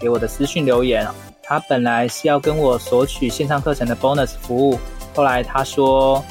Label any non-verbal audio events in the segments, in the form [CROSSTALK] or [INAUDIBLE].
给我的私讯留言，他本来是要跟我索取线上课程的 bonus 服务，后来他说，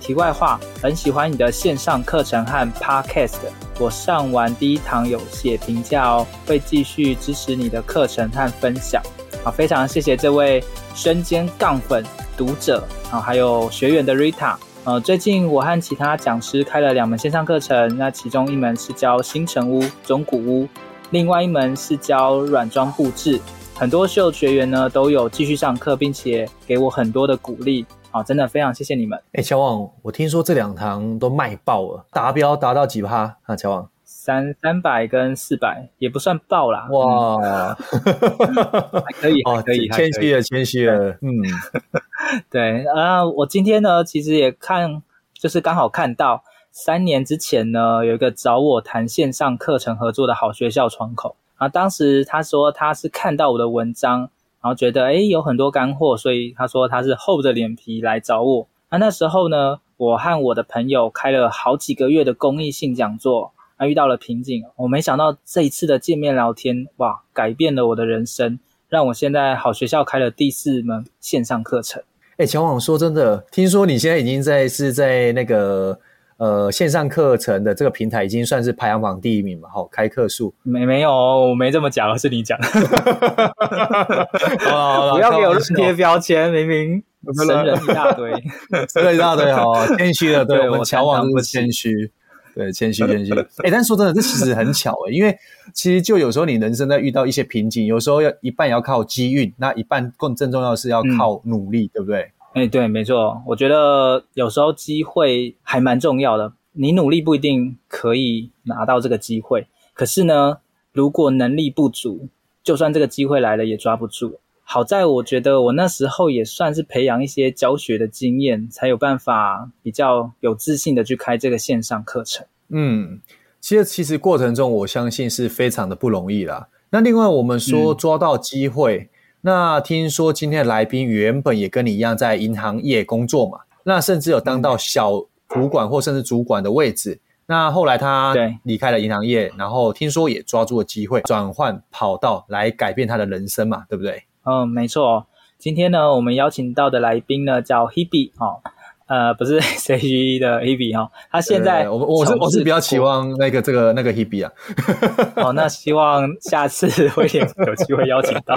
题外话，很喜欢你的线上课程和 podcast，我上完第一堂有写评价哦，会继续支持你的课程和分享。好，非常谢谢这位身兼杠粉读者啊，还有学员的 Rita。呃，最近我和其他讲师开了两门线上课程，那其中一门是教新城屋、中古屋。另外一门是教软装布置，很多秀学员呢都有继续上课，并且给我很多的鼓励，好，真的非常谢谢你们。哎，乔旺，我听说这两堂都卖爆了，达标达到几趴啊？乔王，三三百跟四百也不算爆啦。哇，[LAUGHS] 还可以，哦可以，谦虚了，谦虚了，嗯，[LAUGHS] 对啊，我今天呢其实也看，就是刚好看到。三年之前呢，有一个找我谈线上课程合作的好学校窗口啊。当时他说他是看到我的文章，然后觉得诶有很多干货，所以他说他是厚着脸皮来找我。那那时候呢，我和我的朋友开了好几个月的公益性讲座，啊，遇到了瓶颈。我没想到这一次的见面聊天，哇，改变了我的人生，让我现在好学校开了第四门线上课程。诶乔王说真的，听说你现在已经在是在那个。呃，线上课程的这个平台已经算是排行榜第一名嘛？好，开课数没没有，我没这么讲，是你讲。好了好了，[LAUGHS] 不要给我贴标签，明明神人一大堆，[LAUGHS] 神人一大堆，哦，谦虚了，对，[LAUGHS] 对我们乔王不谦虚，对，谦虚谦虚。哎、欸，但说真的，这其实很巧诶，因为其实就有时候你人生在遇到一些瓶颈，有时候要一半要靠机运，那一半更更重要的是要靠努力，嗯、对不对？哎，对，没错，我觉得有时候机会还蛮重要的。你努力不一定可以拿到这个机会，可是呢，如果能力不足，就算这个机会来了也抓不住。好在我觉得我那时候也算是培养一些教学的经验，才有办法比较有自信的去开这个线上课程。嗯，其实其实过程中我相信是非常的不容易啦。那另外我们说抓到机会。嗯那听说今天的来宾原本也跟你一样在银行业工作嘛？那甚至有当到小主管或甚至主管的位置。那后来他离开了银行业，然后听说也抓住了机会转换跑道来改变他的人生嘛？对不对？嗯，没错。今天呢，我们邀请到的来宾呢叫 Hebe 哦。呃，不是 [LAUGHS] C G 的 Hebe 哈，他现在我我是我是比较期望那个这个那个 Hebe 啊，哦，那希望下次 [LAUGHS] 会有机会邀请到，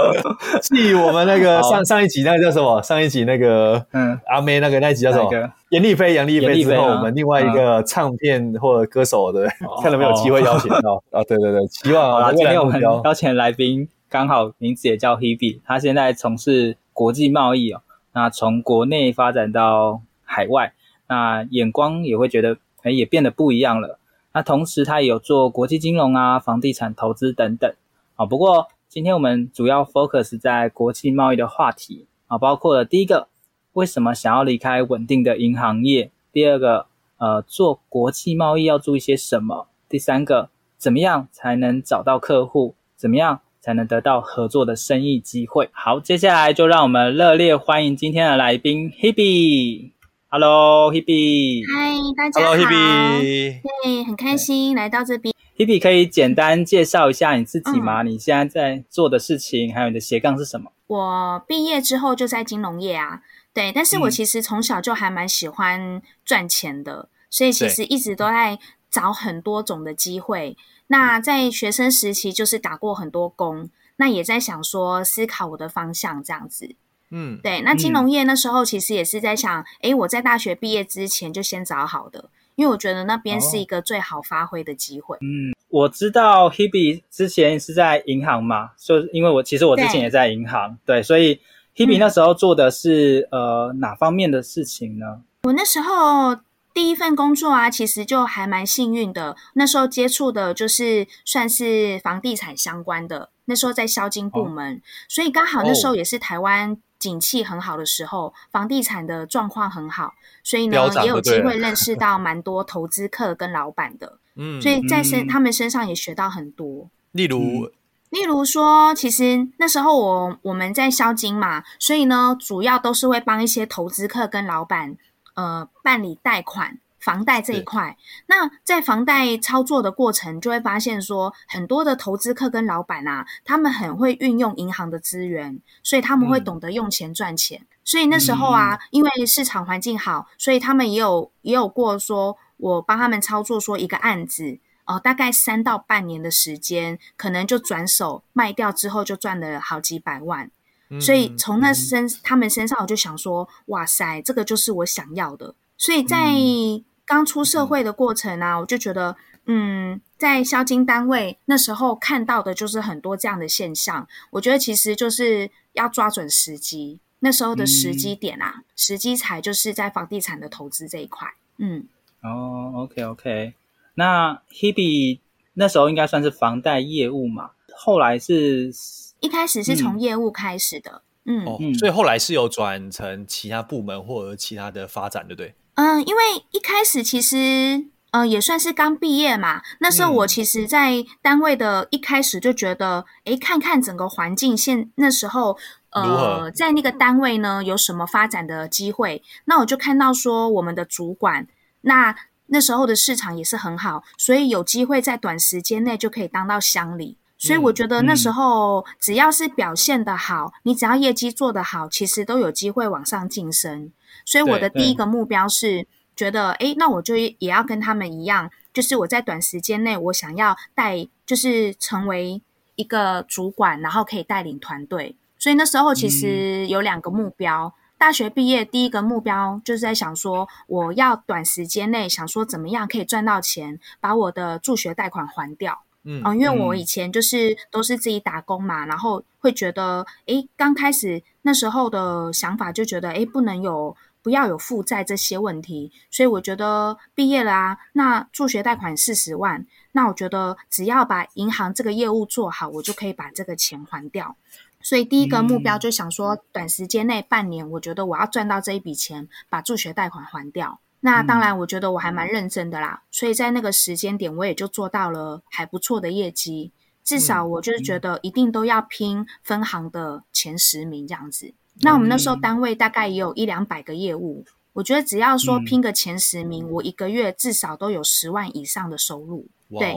[LAUGHS] 继我们那个上上一集那个叫什么？上一集那个嗯。阿妹那个那一集叫什么？严丽菲杨丽菲之后，我们另外一个唱片或者歌手的，看有没有机会邀请到。啊？对对对，希望啊，今天我们邀请来宾刚好名字也叫 Hebe，他现在从事国际贸易哦。那从国内发展到海外，那眼光也会觉得，哎，也变得不一样了。那同时，他也有做国际金融啊、房地产投资等等。啊，不过今天我们主要 focus 在国际贸易的话题啊，包括了第一个，为什么想要离开稳定的银行业？第二个，呃，做国际贸易要注意些什么？第三个，怎么样才能找到客户？怎么样才能得到合作的生意机会。好，接下来就让我们热烈欢迎今天的来宾 Hebe。Hello，Hebe。嗨，大家好。Hello，Hebe。对，很开心来到这边。Hebe 可以简单介绍一下你自己吗？嗯、你现在在做的事情，还有你的斜杠是什么？我毕业之后就在金融业啊，对。但是我其实从小就还蛮喜欢赚钱的，嗯、所以其实一直都在找很多种的机会。那在学生时期就是打过很多工，那也在想说思考我的方向这样子。嗯，对。那金融业那时候其实也是在想，诶、嗯，我在大学毕业之前就先找好的，因为我觉得那边是一个最好发挥的机会。嗯，我知道 Hebe 之前是在银行嘛，就因为我其实我之前也在银行，对，对，所以 Hebe 那时候做的是、嗯、呃哪方面的事情呢？我那时候。第一份工作啊，其实就还蛮幸运的。那时候接触的就是算是房地产相关的，那时候在销金部门，哦、所以刚好那时候也是台湾景气很好的时候，哦、房地产的状况很好，所以呢也有机会认识到蛮多投资客跟老板的。嗯，所以在身、嗯、他们身上也学到很多。例如，例如说，其实那时候我我们在销金嘛，所以呢，主要都是会帮一些投资客跟老板呃办理贷款。房贷这一块，那在房贷操作的过程，就会发现说，很多的投资客跟老板啊，他们很会运用银行的资源，所以他们会懂得用钱赚钱。嗯、所以那时候啊，因为市场环境好，所以他们也有也有过说，我帮他们操作说一个案子，哦、呃，大概三到半年的时间，可能就转手卖掉之后，就赚了好几百万。嗯、所以从那身他们身上，我就想说，哇塞，这个就是我想要的。所以在、嗯刚出社会的过程啊，我就觉得，嗯，在销金单位那时候看到的就是很多这样的现象。我觉得其实就是要抓准时机，那时候的时机点啊，嗯、时机才就是在房地产的投资这一块。嗯，哦，OK OK，那 Hebe 那时候应该算是房贷业务嘛，后来是一开始是从业务开始的，嗯，嗯哦，所以后来是有转成其他部门或者其他的发展，对不对？嗯，因为一开始其实，呃，也算是刚毕业嘛。那时候我其实，在单位的一开始就觉得，诶，看看整个环境，现那时候，呃，在那个单位呢，有什么发展的机会？那我就看到说，我们的主管，那那时候的市场也是很好，所以有机会在短时间内就可以当到襄理。所以我觉得那时候只要是表现的好，你只要业绩做得好，其实都有机会往上晋升。所以我的第一个目标是觉得，诶，那我就也要跟他们一样，就是我在短时间内，我想要带，就是成为一个主管，然后可以带领团队。所以那时候其实有两个目标。大学毕业第一个目标就是在想说，我要短时间内想说怎么样可以赚到钱，把我的助学贷款还掉。嗯，因为我以前就是都是自己打工嘛，然后会觉得，诶，刚开始那时候的想法就觉得，诶，不能有。不要有负债这些问题，所以我觉得毕业了啊，那助学贷款四十万，那我觉得只要把银行这个业务做好，我就可以把这个钱还掉。所以第一个目标就想说，短时间内半年，我觉得我要赚到这一笔钱，把助学贷款还掉。那当然，我觉得我还蛮认真的啦，所以在那个时间点，我也就做到了还不错的业绩，至少我就是觉得一定都要拼分行的前十名这样子。那我们那时候单位大概也有一两百个业务，我觉得只要说拼个前十名，我一个月至少都有十万以上的收入。对，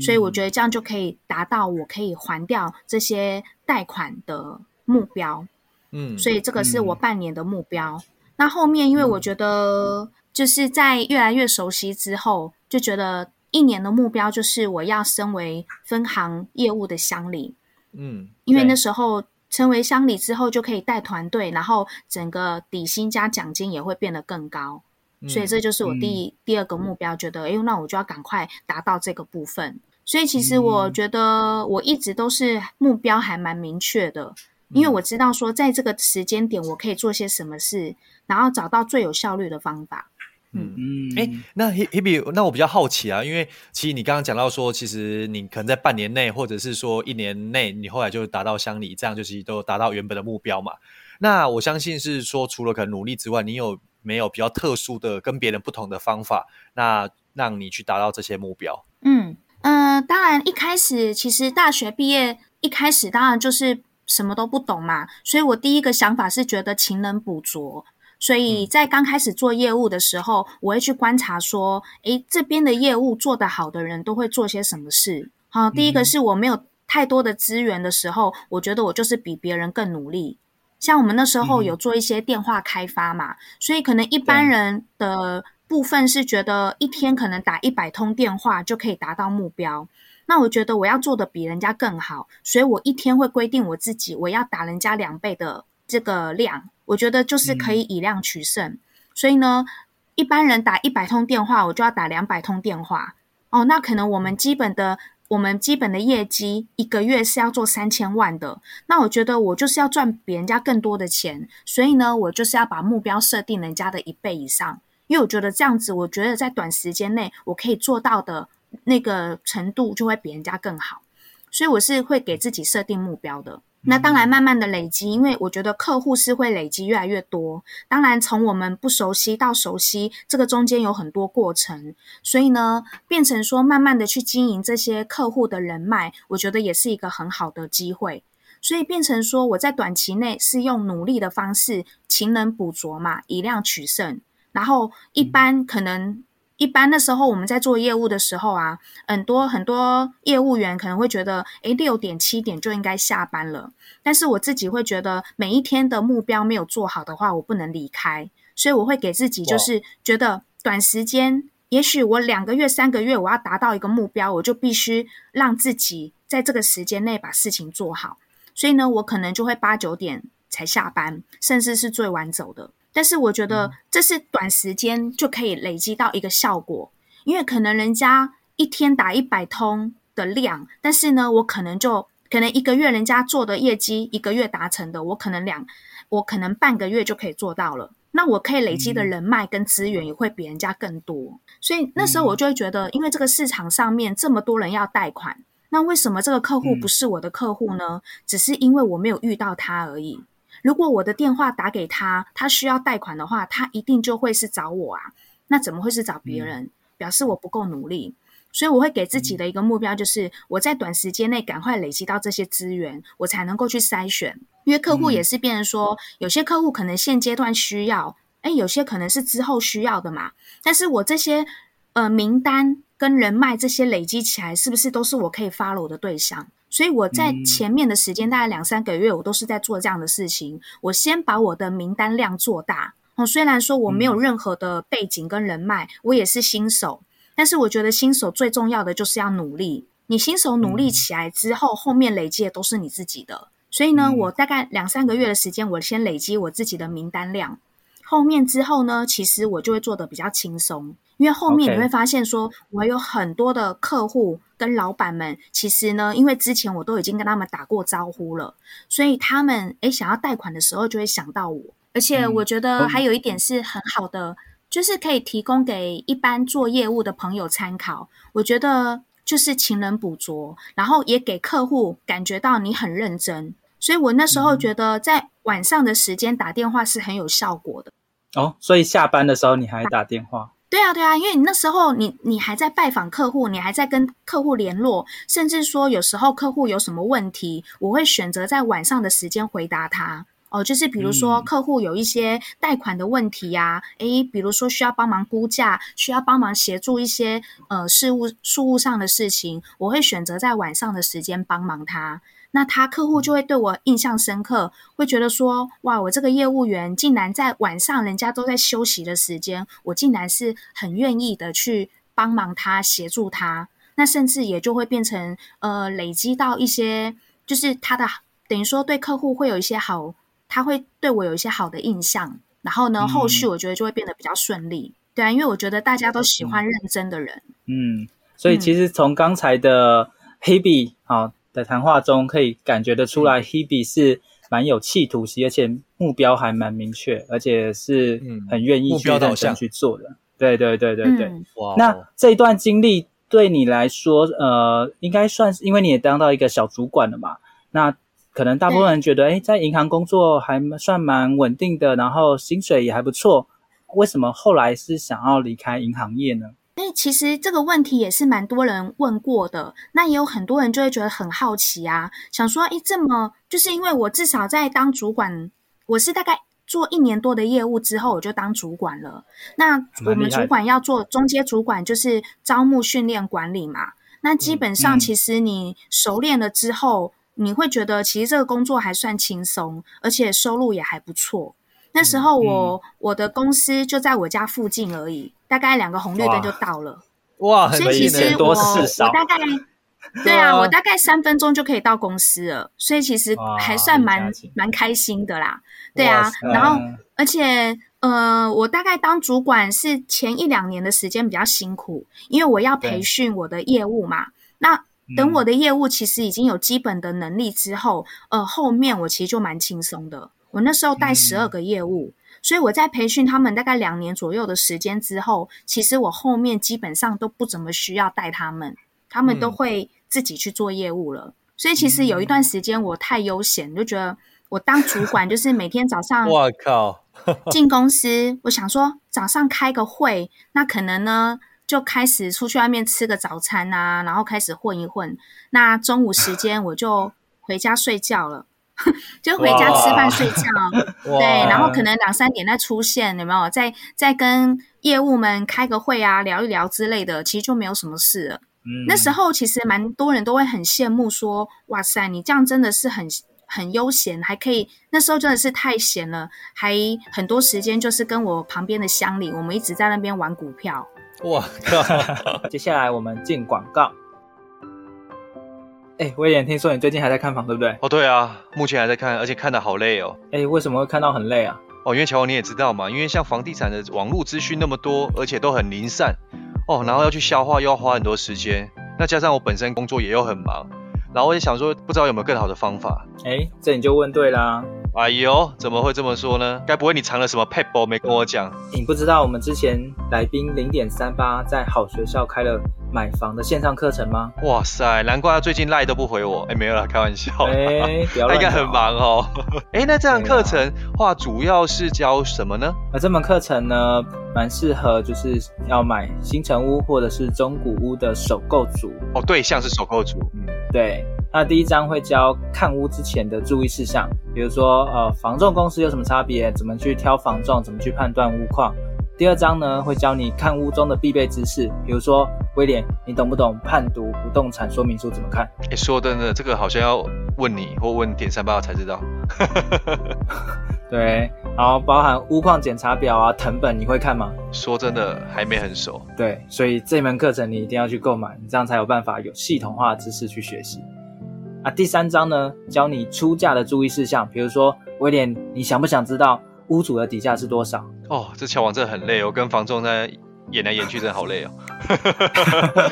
所以我觉得这样就可以达到我可以还掉这些贷款的目标。嗯，所以这个是我半年的目标。那后面因为我觉得就是在越来越熟悉之后，就觉得一年的目标就是我要升为分行业务的乡里。嗯，因为那时候。成为乡里之后，就可以带团队，然后整个底薪加奖金也会变得更高，嗯、所以这就是我第、嗯、第二个目标，觉得，哎，那我就要赶快达到这个部分。所以其实我觉得我一直都是目标还蛮明确的，因为我知道说在这个时间点我可以做些什么事，然后找到最有效率的方法。嗯嗯，哎，那 Hebe，那我比较好奇啊，因为其实你刚刚讲到说，其实你可能在半年内，或者是说一年内，你后来就达到乡里，这样就其实都达到原本的目标嘛。那我相信是说，除了可能努力之外，你有没有比较特殊的、跟别人不同的方法，那让你去达到这些目标？嗯嗯、呃，当然一开始其实大学毕业一开始当然就是什么都不懂嘛，所以我第一个想法是觉得勤能补拙。所以在刚开始做业务的时候，我会去观察说，诶，这边的业务做得好的人都会做些什么事。好，第一个是我没有太多的资源的时候，我觉得我就是比别人更努力。像我们那时候有做一些电话开发嘛，所以可能一般人的部分是觉得一天可能打一百通电话就可以达到目标。那我觉得我要做的比人家更好，所以我一天会规定我自己，我要打人家两倍的这个量。我觉得就是可以以量取胜，嗯、所以呢，一般人打一百通电话，我就要打两百通电话。哦，那可能我们基本的，我们基本的业绩一个月是要做三千万的。那我觉得我就是要赚别人家更多的钱，所以呢，我就是要把目标设定人家的一倍以上，因为我觉得这样子，我觉得在短时间内我可以做到的那个程度就会比人家更好。所以我是会给自己设定目标的。那当然，慢慢的累积，因为我觉得客户是会累积越来越多。当然，从我们不熟悉到熟悉，这个中间有很多过程，所以呢，变成说慢慢的去经营这些客户的人脉，我觉得也是一个很好的机会。所以变成说，我在短期内是用努力的方式，勤能补拙嘛，以量取胜。然后一般可能。一般那时候我们在做业务的时候啊，很多很多业务员可能会觉得，诶，六点七点就应该下班了。但是我自己会觉得，每一天的目标没有做好的话，我不能离开。所以我会给自己，就是觉得短时间，也许我两个月、三个月，我要达到一个目标，我就必须让自己在这个时间内把事情做好。所以呢，我可能就会八九点才下班，甚至是最晚走的。但是我觉得这是短时间就可以累积到一个效果，因为可能人家一天打一百通的量，但是呢，我可能就可能一个月人家做的业绩一个月达成的，我可能两，我可能半个月就可以做到了。那我可以累积的人脉跟资源也会比人家更多，所以那时候我就会觉得，因为这个市场上面这么多人要贷款，那为什么这个客户不是我的客户呢？只是因为我没有遇到他而已。如果我的电话打给他，他需要贷款的话，他一定就会是找我啊。那怎么会是找别人？表示我不够努力。所以我会给自己的一个目标，就是我在短时间内赶快累积到这些资源，我才能够去筛选。因为客户也是变成说，有些客户可能现阶段需要，哎，有些可能是之后需要的嘛。但是我这些呃名单跟人脉这些累积起来，是不是都是我可以 follow 的对象？所以我在前面的时间，大概两三个月，我都是在做这样的事情。我先把我的名单量做大。哦，虽然说我没有任何的背景跟人脉，我也是新手，但是我觉得新手最重要的就是要努力。你新手努力起来之后，后面累积的都是你自己的。所以呢，我大概两三个月的时间，我先累积我自己的名单量。后面之后呢，其实我就会做的比较轻松。因为后面你会发现，说我有很多的客户跟老板们，其实呢，因为之前我都已经跟他们打过招呼了，所以他们诶想要贷款的时候就会想到我。而且我觉得还有一点是很好的，就是可以提供给一般做业务的朋友参考。我觉得就是勤能补拙，然后也给客户感觉到你很认真。所以我那时候觉得在晚上的时间打电话是很有效果的。哦，所以下班的时候你还打电话？对啊，对啊，因为你那时候你你还在拜访客户，你还在跟客户联络，甚至说有时候客户有什么问题，我会选择在晚上的时间回答他。哦，就是比如说客户有一些贷款的问题呀，诶、嗯，比如说需要帮忙估价，需要帮忙协助一些呃事务事务上的事情，我会选择在晚上的时间帮忙他。那他客户就会对我印象深刻，会觉得说，哇，我这个业务员竟然在晚上人家都在休息的时间，我竟然是很愿意的去帮忙他，协助他。那甚至也就会变成，呃，累积到一些，就是他的等于说对客户会有一些好，他会对我有一些好的印象。然后呢，后续我觉得就会变得比较顺利。嗯、对啊，因为我觉得大家都喜欢认真的人。嗯，所以其实从刚才的 Hebe 啊。的谈话中可以感觉得出来，Hebe 是蛮有企图心，而且目标还蛮明确，而且是很愿意去认真去做的。对对对对对。嗯、那这一段经历对你来说，呃，应该算是因为你也当到一个小主管了嘛？那可能大部分人觉得，哎，在银行工作还算蛮稳定的，然后薪水也还不错，为什么后来是想要离开银行业呢？那其实这个问题也是蛮多人问过的，那也有很多人就会觉得很好奇啊，想说，诶，这么就是因为我至少在当主管，我是大概做一年多的业务之后，我就当主管了。那我们主管要做中阶主管，就是招募、训练、管理嘛。那基本上，其实你熟练了之后，嗯嗯、你会觉得其实这个工作还算轻松，而且收入也还不错。那时候我、嗯、我的公司就在我家附近而已，大概两个红绿灯就到了。哇，所以其实我我大概 [LAUGHS] 对啊，我大概三分钟就可以到公司了，所以其实还算蛮蛮开心的啦。对啊，然后而且呃，我大概当主管是前一两年的时间比较辛苦，因为我要培训我的业务嘛。那等我的业务其实已经有基本的能力之后，呃，后面我其实就蛮轻松的。我那时候带十二个业务，嗯、所以我在培训他们大概两年左右的时间之后，其实我后面基本上都不怎么需要带他们，他们都会自己去做业务了。所以其实有一段时间我太悠闲，就觉得我当主管就是每天早上，哇靠，[LAUGHS] 进公司，我想说早上开个会，那可能呢就开始出去外面吃个早餐啊，然后开始混一混，那中午时间我就回家睡觉了。[LAUGHS] 就回家吃饭睡觉，对，然后可能两三点再出现，有没有？再再跟业务们开个会啊，聊一聊之类的，其实就没有什么事了。嗯，那时候其实蛮多人都会很羡慕，说：“哇塞，你这样真的是很很悠闲，还可以。”那时候真的是太闲了，还很多时间就是跟我旁边的乡里，我们一直在那边玩股票。哇靠！[LAUGHS] [LAUGHS] 接下来我们进广告。哎，威廉，听说你最近还在看房，对不对？哦，对啊，目前还在看，而且看的好累哦。哎，为什么会看到很累啊？哦，因为乔王你也知道嘛，因为像房地产的网络资讯那么多，而且都很零散，哦，然后要去消化，又要花很多时间。那加上我本身工作也又很忙，然后我也想说，不知道有没有更好的方法。哎，这你就问对啦。哎呦，怎么会这么说呢？该不会你藏了什么撇步没跟我讲？你不知道我们之前来宾零点三八在好学校开了买房的线上课程吗？哇塞，难怪他最近赖都不回我。哎，没有啦，开玩笑。哎，[LAUGHS] 他应该很忙哦。[LAUGHS] 哎，那这堂课程话主要是教什么呢？那这门课程呢，蛮适合就是要买新城屋或者是中古屋的首购族。哦，对象是首购族。嗯，对。那第一章会教看屋之前的注意事项，比如说呃，房仲公司有什么差别，怎么去挑房仲，怎么去判断屋况。第二章呢，会教你看屋中的必备知识，比如说威廉，你懂不懂判读不动产说明书怎么看？诶，说真的，这个好像要问你或问点三八才知道。[LAUGHS] 对，然后包含屋况检查表啊、藤本，你会看吗？说真的，还没很熟。对，所以这门课程你一定要去购买，你这样才有办法有系统化的知识去学习。啊，第三章呢，教你出价的注意事项，比如说威廉，你想不想知道屋主的底价是多少？哦，这乔王真的很累，哦跟房仲在演来演去，真的好累哦。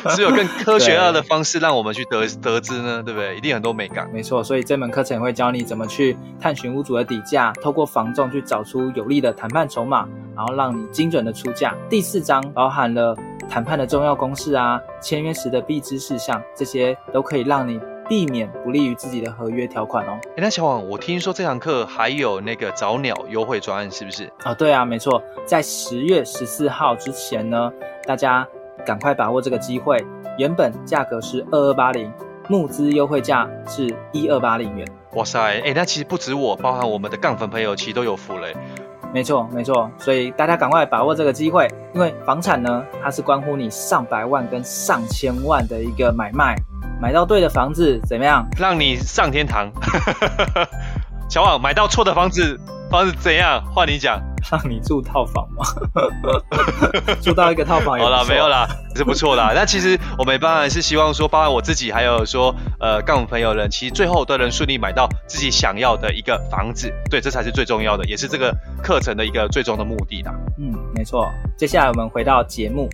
[LAUGHS] 只有更科学化的方式让我们去得得知呢，对不对？一定很多美感。没错，所以这门课程会教你怎么去探寻屋主的底价，透过房仲去找出有利的谈判筹码，然后让你精准的出价。第四章包含了谈判的重要公式啊，签约时的必知事项，这些都可以让你。避免不利于自己的合约条款哦。诶，那小王，我听说这堂课还有那个早鸟优惠专案，是不是？哦，对啊，没错，在十月十四号之前呢，大家赶快把握这个机会。原本价格是二二八零，募资优惠价是一二八零元。哇塞，诶，那其实不止我，包含我们的杠粉朋友，其实都有福嘞。没错，没错，所以大家赶快把握这个机会，因为房产呢，它是关乎你上百万跟上千万的一个买卖。买到对的房子怎么样？让你上天堂。[LAUGHS] 小王买到错的房子，房子怎样？换你讲。[LAUGHS] 让你住套房吗？[LAUGHS] 住到一个套房也。好了，没有啦，是不错啦。那其实我们当然是希望说，包括我自己，还有说，呃，干我朋友人，其实最后都能顺利买到自己想要的一个房子。对，这才是最重要的，也是这个课程的一个最终的目的啦。嗯，没错。接下来我们回到节目。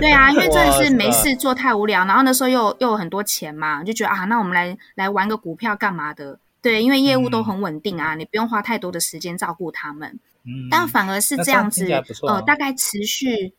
对啊，因为真的是没事做太无聊，然后那时候又又有很多钱嘛，就觉得啊，那我们来来玩个股票干嘛的？对，因为业务都很稳定啊，嗯、你不用花太多的时间照顾他们。嗯，但反而是这样子，啊、呃，大概持续。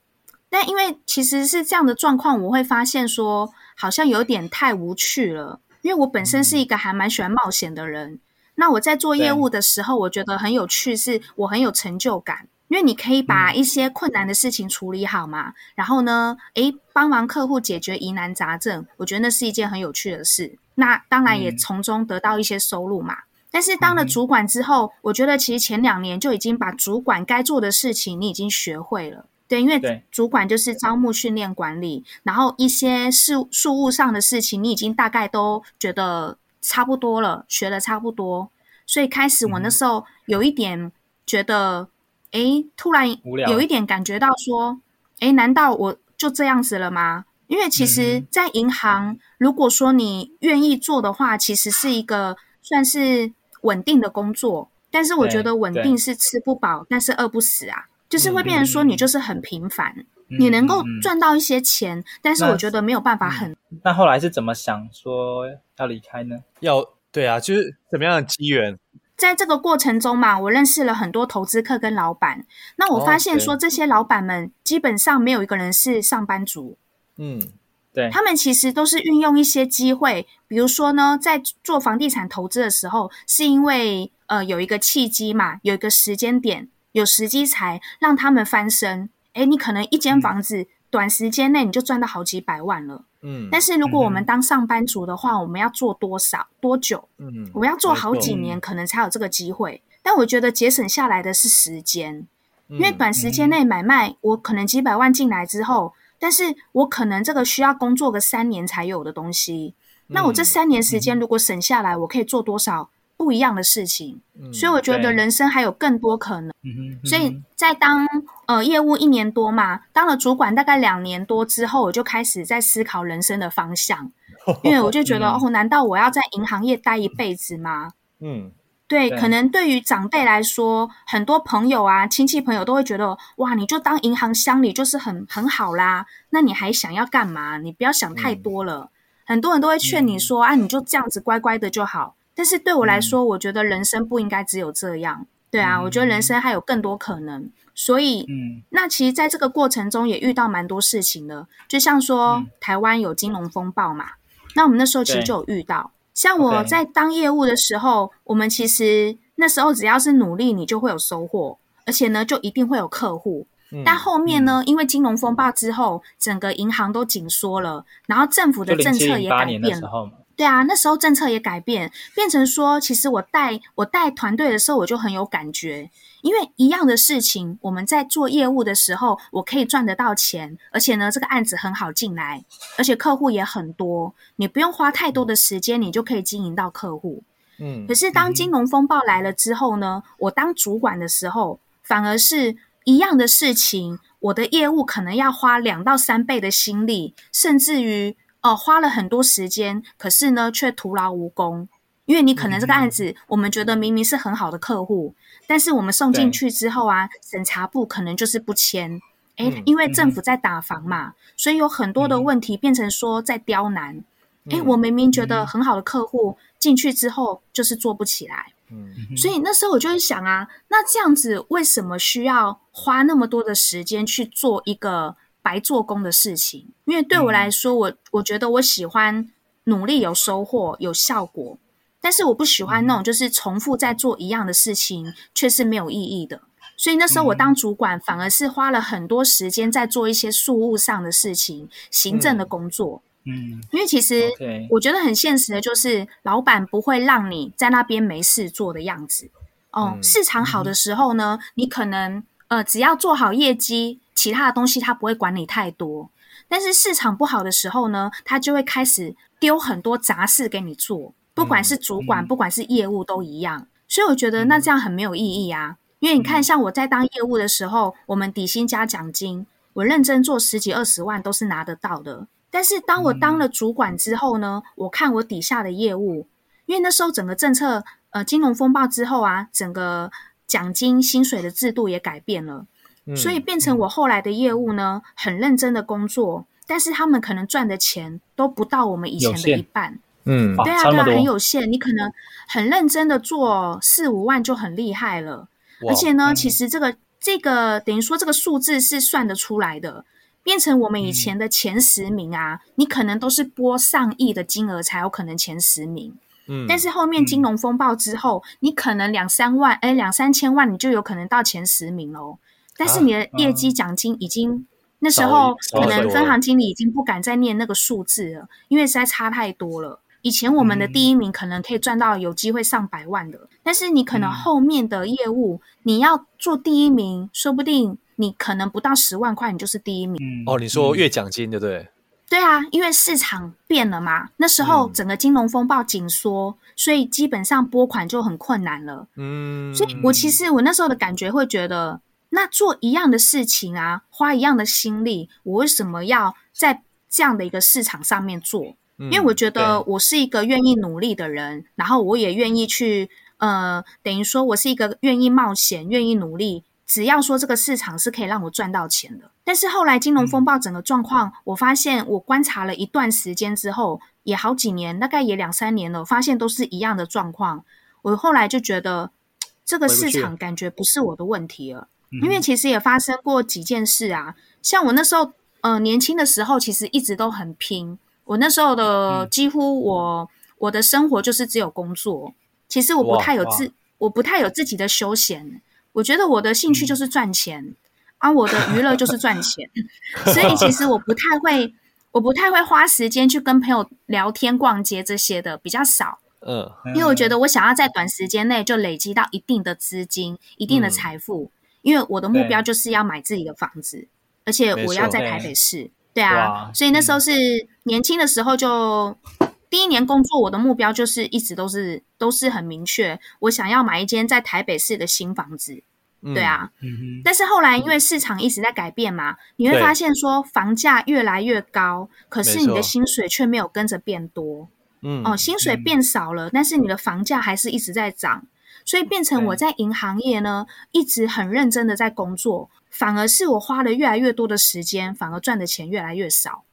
但因为其实是这样的状况，我会发现说，好像有点太无趣了。因为我本身是一个还蛮喜欢冒险的人，那我在做业务的时候，我觉得很有趣，是我很有成就感。因为你可以把一些困难的事情处理好嘛，嗯、然后呢，诶，帮忙客户解决疑难杂症，我觉得那是一件很有趣的事。那当然也从中得到一些收入嘛。嗯、但是当了主管之后，我觉得其实前两年就已经把主管该做的事情你已经学会了。对，因为主管就是招募、训练、管理，然后一些事事务上的事情你已经大概都觉得差不多了，学的差不多。所以开始我那时候有一点觉得。诶，突然有一点感觉到说，哎，难道我就这样子了吗？因为其实，在银行，如果说你愿意做的话，其实是一个算是稳定的工作。但是我觉得稳定是吃不饱，但是饿不死啊，就是会变成说你就是很平凡，你能够赚到一些钱，但是我觉得没有办法很。那后来是怎么想说要离开呢？要对啊，就是怎么样的机缘？在这个过程中嘛，我认识了很多投资客跟老板。那我发现说，这些老板们基本上没有一个人是上班族。嗯，对，他们其实都是运用一些机会，比如说呢，在做房地产投资的时候，是因为呃有一个契机嘛，有一个时间点，有时机才让他们翻身。诶，你可能一间房子，短时间内你就赚到好几百万了。嗯，但是如果我们当上班族的话，我们要做多少多久？嗯，我们要做好几年，可能才有这个机会。但我觉得节省下来的是时间，因为短时间内买卖，我可能几百万进来之后，但是我可能这个需要工作个三年才有的东西，那我这三年时间如果省下来，我可以做多少不一样的事情？所以我觉得人生还有更多可能。所以在当呃业务一年多嘛，当了主管大概两年多之后，我就开始在思考人生的方向，[LAUGHS] 因为我就觉得哦，难道我要在银行业待一辈子吗？嗯。对，可能对于长辈来说，很多朋友啊、亲戚朋友都会觉得，哇，你就当银行乡里就是很很好啦。那你还想要干嘛？你不要想太多了。嗯、很多人都会劝你说，啊，你就这样子乖乖的就好。但是对我来说，我觉得人生不应该只有这样。对啊，我觉得人生还有更多可能。所以，嗯，那其实在这个过程中也遇到蛮多事情的，就像说台湾有金融风暴嘛，那我们那时候其实就有遇到。像我在当业务的时候我们其实那时候只要是努力，你就会有收获，而且呢，就一定会有客户。嗯、但后面呢，嗯、因为金融风暴之后，整个银行都紧缩了，然后政府的政策也改变了。对啊，那时候政策也改变，变成说，其实我带我带团队的时候，我就很有感觉，因为一样的事情，我们在做业务的时候，我可以赚得到钱，而且呢，这个案子很好进来，而且客户也很多，你不用花太多的时间，你就可以经营到客户。嗯，可是当金融风暴来了之后呢，我当主管的时候，反而是一样的事情，我的业务可能要花两到三倍的心力，甚至于。哦，花了很多时间，可是呢，却徒劳无功。因为你可能这个案子，我们觉得明明是很好的客户，但是我们送进去之后啊，审查部可能就是不签。诶，因为政府在打房嘛，所以有很多的问题变成说在刁难。诶，我明明觉得很好的客户进去之后就是做不起来。嗯所以那时候我就会想啊，那这样子为什么需要花那么多的时间去做一个？白做工的事情，因为对我来说，我我觉得我喜欢努力有收获有效果，但是我不喜欢那种就是重复在做一样的事情却是没有意义的。所以那时候我当主管，反而是花了很多时间在做一些事务上的事情、行政的工作。嗯，因为其实我觉得很现实的就是，老板不会让你在那边没事做的样子。哦，市场好的时候呢，你可能呃只要做好业绩。其他的东西他不会管你太多，但是市场不好的时候呢，他就会开始丢很多杂事给你做，不管是主管，不管是业务都一样。所以我觉得那这样很没有意义啊。因为你看，像我在当业务的时候，我们底薪加奖金，我认真做十几二十万都是拿得到的。但是当我当了主管之后呢，我看我底下的业务，因为那时候整个政策，呃，金融风暴之后啊，整个奖金薪水的制度也改变了。所以变成我后来的业务呢，很认真的工作，但是他们可能赚的钱都不到我们以前的一半。嗯，对啊，对啊，很有限。你可能很认真的做四五万就很厉害了，而且呢，其实这个这个等于说这个数字是算得出来的。变成我们以前的前十名啊，你可能都是拨上亿的金额才有可能前十名。嗯，但是后面金融风暴之后，你可能两三万，哎，两三千万，你就有可能到前十名喽。但是你的业绩奖金已经、那时候可能分行经理已经不敢再念那个数字了，因为实在差太多了。以前我们的第一名可能可以赚到有机会上百万的，嗯、但是你可能后面的业务、嗯、你要做第一名，说不定你可能不到十万块，你就是第一名。嗯、哦，你说月奖金对不对？对啊，因为市场变了嘛，那时候整个金融风暴紧缩，嗯、所以基本上拨款就很困难了。嗯，所以我其实我那时候的感觉会觉得。那做一样的事情啊，花一样的心力，我为什么要在这样的一个市场上面做？嗯、因为我觉得我是一个愿意努力的人，对然后我也愿意去，呃，等于说我是一个愿意冒险、愿意努力，只要说这个市场是可以让我赚到钱的。但是后来金融风暴整个状况，嗯、我发现我观察了一段时间之后，也好几年，大概也两三年了，发现都是一样的状况。我后来就觉得这个市场感觉不是我的问题了。因为其实也发生过几件事啊，像我那时候呃年轻的时候其实一直都很拼。我那时候的几乎我、嗯、我的生活就是只有工作，其实我不太有自我不太有自己的休闲。我觉得我的兴趣就是赚钱，嗯、啊，我的娱乐就是赚钱，[LAUGHS] 所以其实我不太会，我不太会花时间去跟朋友聊天、逛街这些的比较少。嗯，因为我觉得我想要在短时间内就累积到一定的资金、一定的财富，嗯、因为我的目标就是要买自己的房子，而且我要在台北市。对啊，所以那时候是年轻的时候就，就第一年工作，我的目标就是一直都是都是很明确，我想要买一间在台北市的新房子。对啊，嗯、但是后来因为市场一直在改变嘛，你会发现说房价越来越高，可是你的薪水却没有跟着变多。嗯，哦，薪水变少了，但是你的房价还是一直在涨，所以变成我在银行业呢，一直很认真的在工作。反而是我花了越来越多的时间，反而赚的钱越来越少，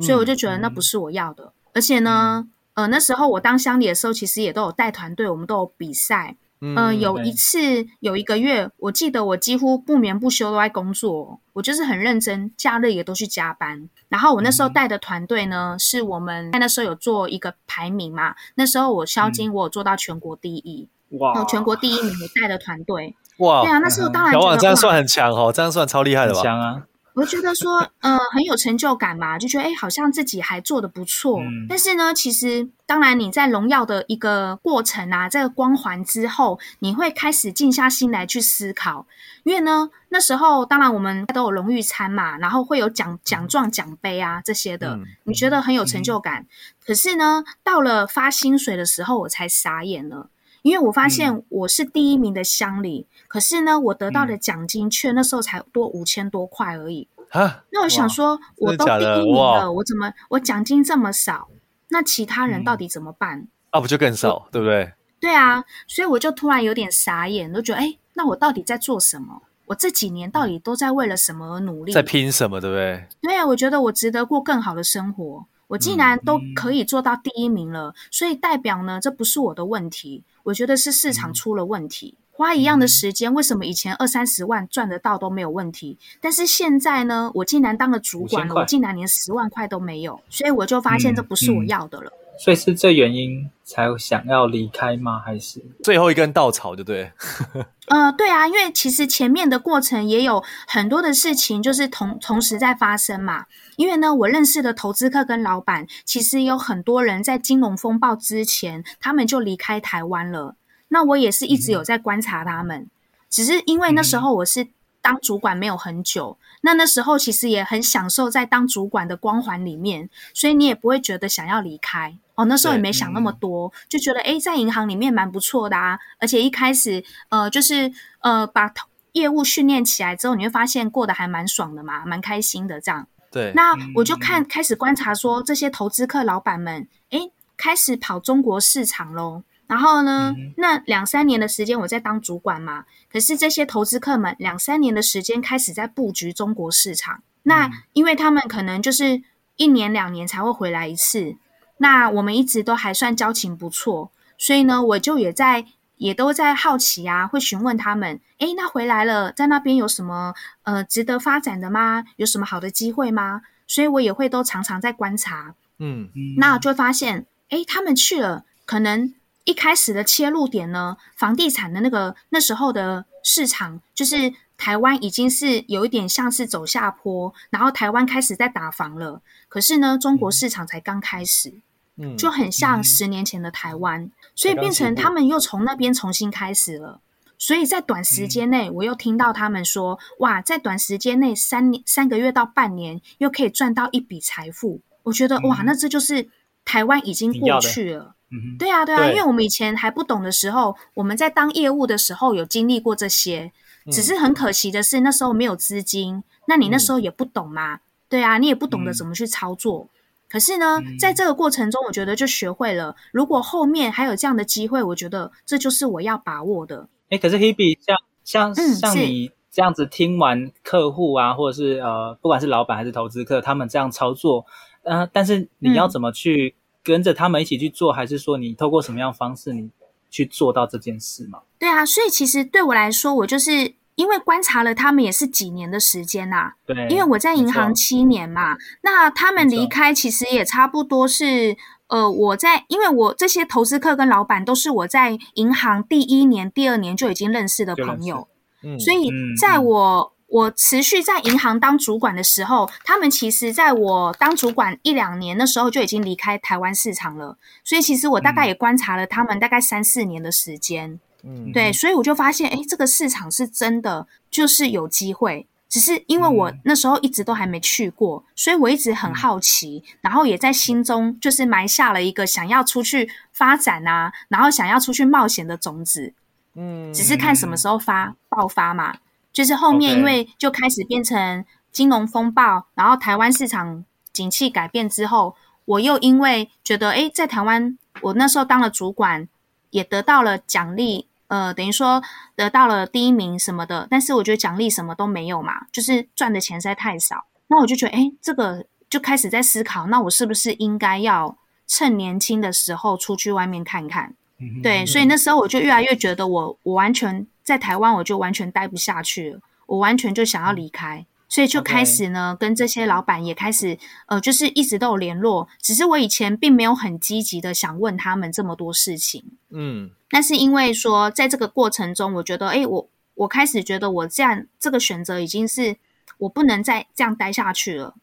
所以我就觉得那不是我要的。嗯、而且呢，呃，那时候我当乡里的时候，其实也都有带团队，我们都有比赛。嗯、呃，有一次有一个月，我记得我几乎不眠不休都在工作，我就是很认真，假日也都去加班。然后我那时候带的团队呢，嗯、是我们那时候有做一个排名嘛，那时候我销金我有做到全国第一，哇，全国第一名我带的团队。哇，对啊，那时候当然觉得这样算很强哦，这样算超厉害的吧？强啊！我觉得说，呃，很有成就感嘛，就觉得哎，好像自己还做的不错。嗯、但是呢，其实当然你在荣耀的一个过程啊，这个光环之后，你会开始静下心来去思考。因为呢，那时候当然我们都有荣誉餐嘛，然后会有奖奖状、奖杯啊这些的，嗯、你觉得很有成就感。嗯、可是呢，到了发薪水的时候，我才傻眼了。因为我发现我是第一名的乡里，嗯、可是呢，我得到的奖金却那时候才多五千多块而已。啊！那我想说，我都第一名了，我怎么我奖金这么少？那其他人到底怎么办？嗯、啊，不就更少，对不对？对啊，所以我就突然有点傻眼，都觉得，哎，那我到底在做什么？我这几年到底都在为了什么而努力？在拼什么？对不对？对啊，我觉得我值得过更好的生活。我竟然都可以做到第一名了，嗯、所以代表呢，这不是我的问题。我觉得是市场出了问题。嗯、花一样的时间，为什么以前二三十万赚得到都没有问题？但是现在呢，我竟然当了主管了，我竟然连十万块都没有，所以我就发现这不是我要的了。嗯嗯所以是这原因才想要离开吗？还是最后一根稻草，对不对？呃，对啊，因为其实前面的过程也有很多的事情，就是同同时在发生嘛。因为呢，我认识的投资客跟老板，其实有很多人在金融风暴之前，他们就离开台湾了。那我也是一直有在观察他们，嗯、只是因为那时候我是当主管没有很久，嗯、那那时候其实也很享受在当主管的光环里面，所以你也不会觉得想要离开。哦，那时候也没想那么多，嗯、就觉得诶，在银行里面蛮不错的啊。而且一开始，呃，就是呃，把业务训练起来之后，你会发现过得还蛮爽的嘛，蛮开心的这样。对。那我就看开始观察说，这些投资客老板们，诶，开始跑中国市场喽。然后呢，嗯、那两三年的时间我在当主管嘛，可是这些投资客们两三年的时间开始在布局中国市场。那因为他们可能就是一年两年才会回来一次。那我们一直都还算交情不错，所以呢，我就也在也都在好奇啊，会询问他们，诶，那回来了，在那边有什么呃值得发展的吗？有什么好的机会吗？所以我也会都常常在观察，嗯，那就发现，诶，他们去了，可能一开始的切入点呢，房地产的那个那时候的市场，就是台湾已经是有一点像是走下坡，然后台湾开始在打房了，可是呢，中国市场才刚开始。嗯，就很像十年前的台湾，嗯、所以变成他们又从那边重新开始了。所以在短时间内，我又听到他们说：“嗯、哇，在短时间内三年三个月到半年，又可以赚到一笔财富。”我觉得、嗯、哇，那这就是台湾已经过去了。嗯，对啊，对啊，对，因为我们以前还不懂的时候，我们在当业务的时候有经历过这些，只是很可惜的是那时候没有资金，那你那时候也不懂嘛？对啊，你也不懂得怎么去操作。可是呢，在这个过程中，我觉得就学会了。如果后面还有这样的机会，我觉得这就是我要把握的。哎，可是 Hebe 像像、嗯、像你这样子听完客户啊，或者是呃，不管是老板还是投资客，他们这样操作，呃，但是你要怎么去跟着他们一起去做，嗯、还是说你透过什么样方式你去做到这件事吗？对啊，所以其实对我来说，我就是因为观察了他们也是几年的时间呐、啊，对，因为我在银行七年嘛，那他们离开其实也差不多是，呃，我在，因为我这些投资客跟老板都是我在银行第一年、第二年就已经认识的朋友，嗯，所以在我、嗯、我持续在银行当主管的时候，他们其实在我当主管一两年的时候就已经离开台湾市场了，所以其实我大概也观察了他们大概三四年的时间。嗯，对，所以我就发现，哎，这个市场是真的，就是有机会。只是因为我那时候一直都还没去过，所以我一直很好奇，然后也在心中就是埋下了一个想要出去发展啊，然后想要出去冒险的种子。嗯，只是看什么时候发爆发嘛。就是后面因为就开始变成金融风暴，然后台湾市场景气改变之后，我又因为觉得，哎，在台湾，我那时候当了主管，也得到了奖励。呃，等于说得到了第一名什么的，但是我觉得奖励什么都没有嘛，就是赚的钱实在太少。那我就觉得，哎，这个就开始在思考，那我是不是应该要趁年轻的时候出去外面看看？嗯、对，所以那时候我就越来越觉得我，我我完全在台湾，我就完全待不下去了，我完全就想要离开。所以就开始呢.跟这些老板也开始，呃，就是一直都有联络。只是我以前并没有很积极的想问他们这么多事情。嗯，那是因为说，在这个过程中，我觉得，哎，我我开始觉得我这样这个选择已经是我不能再这样待下去了，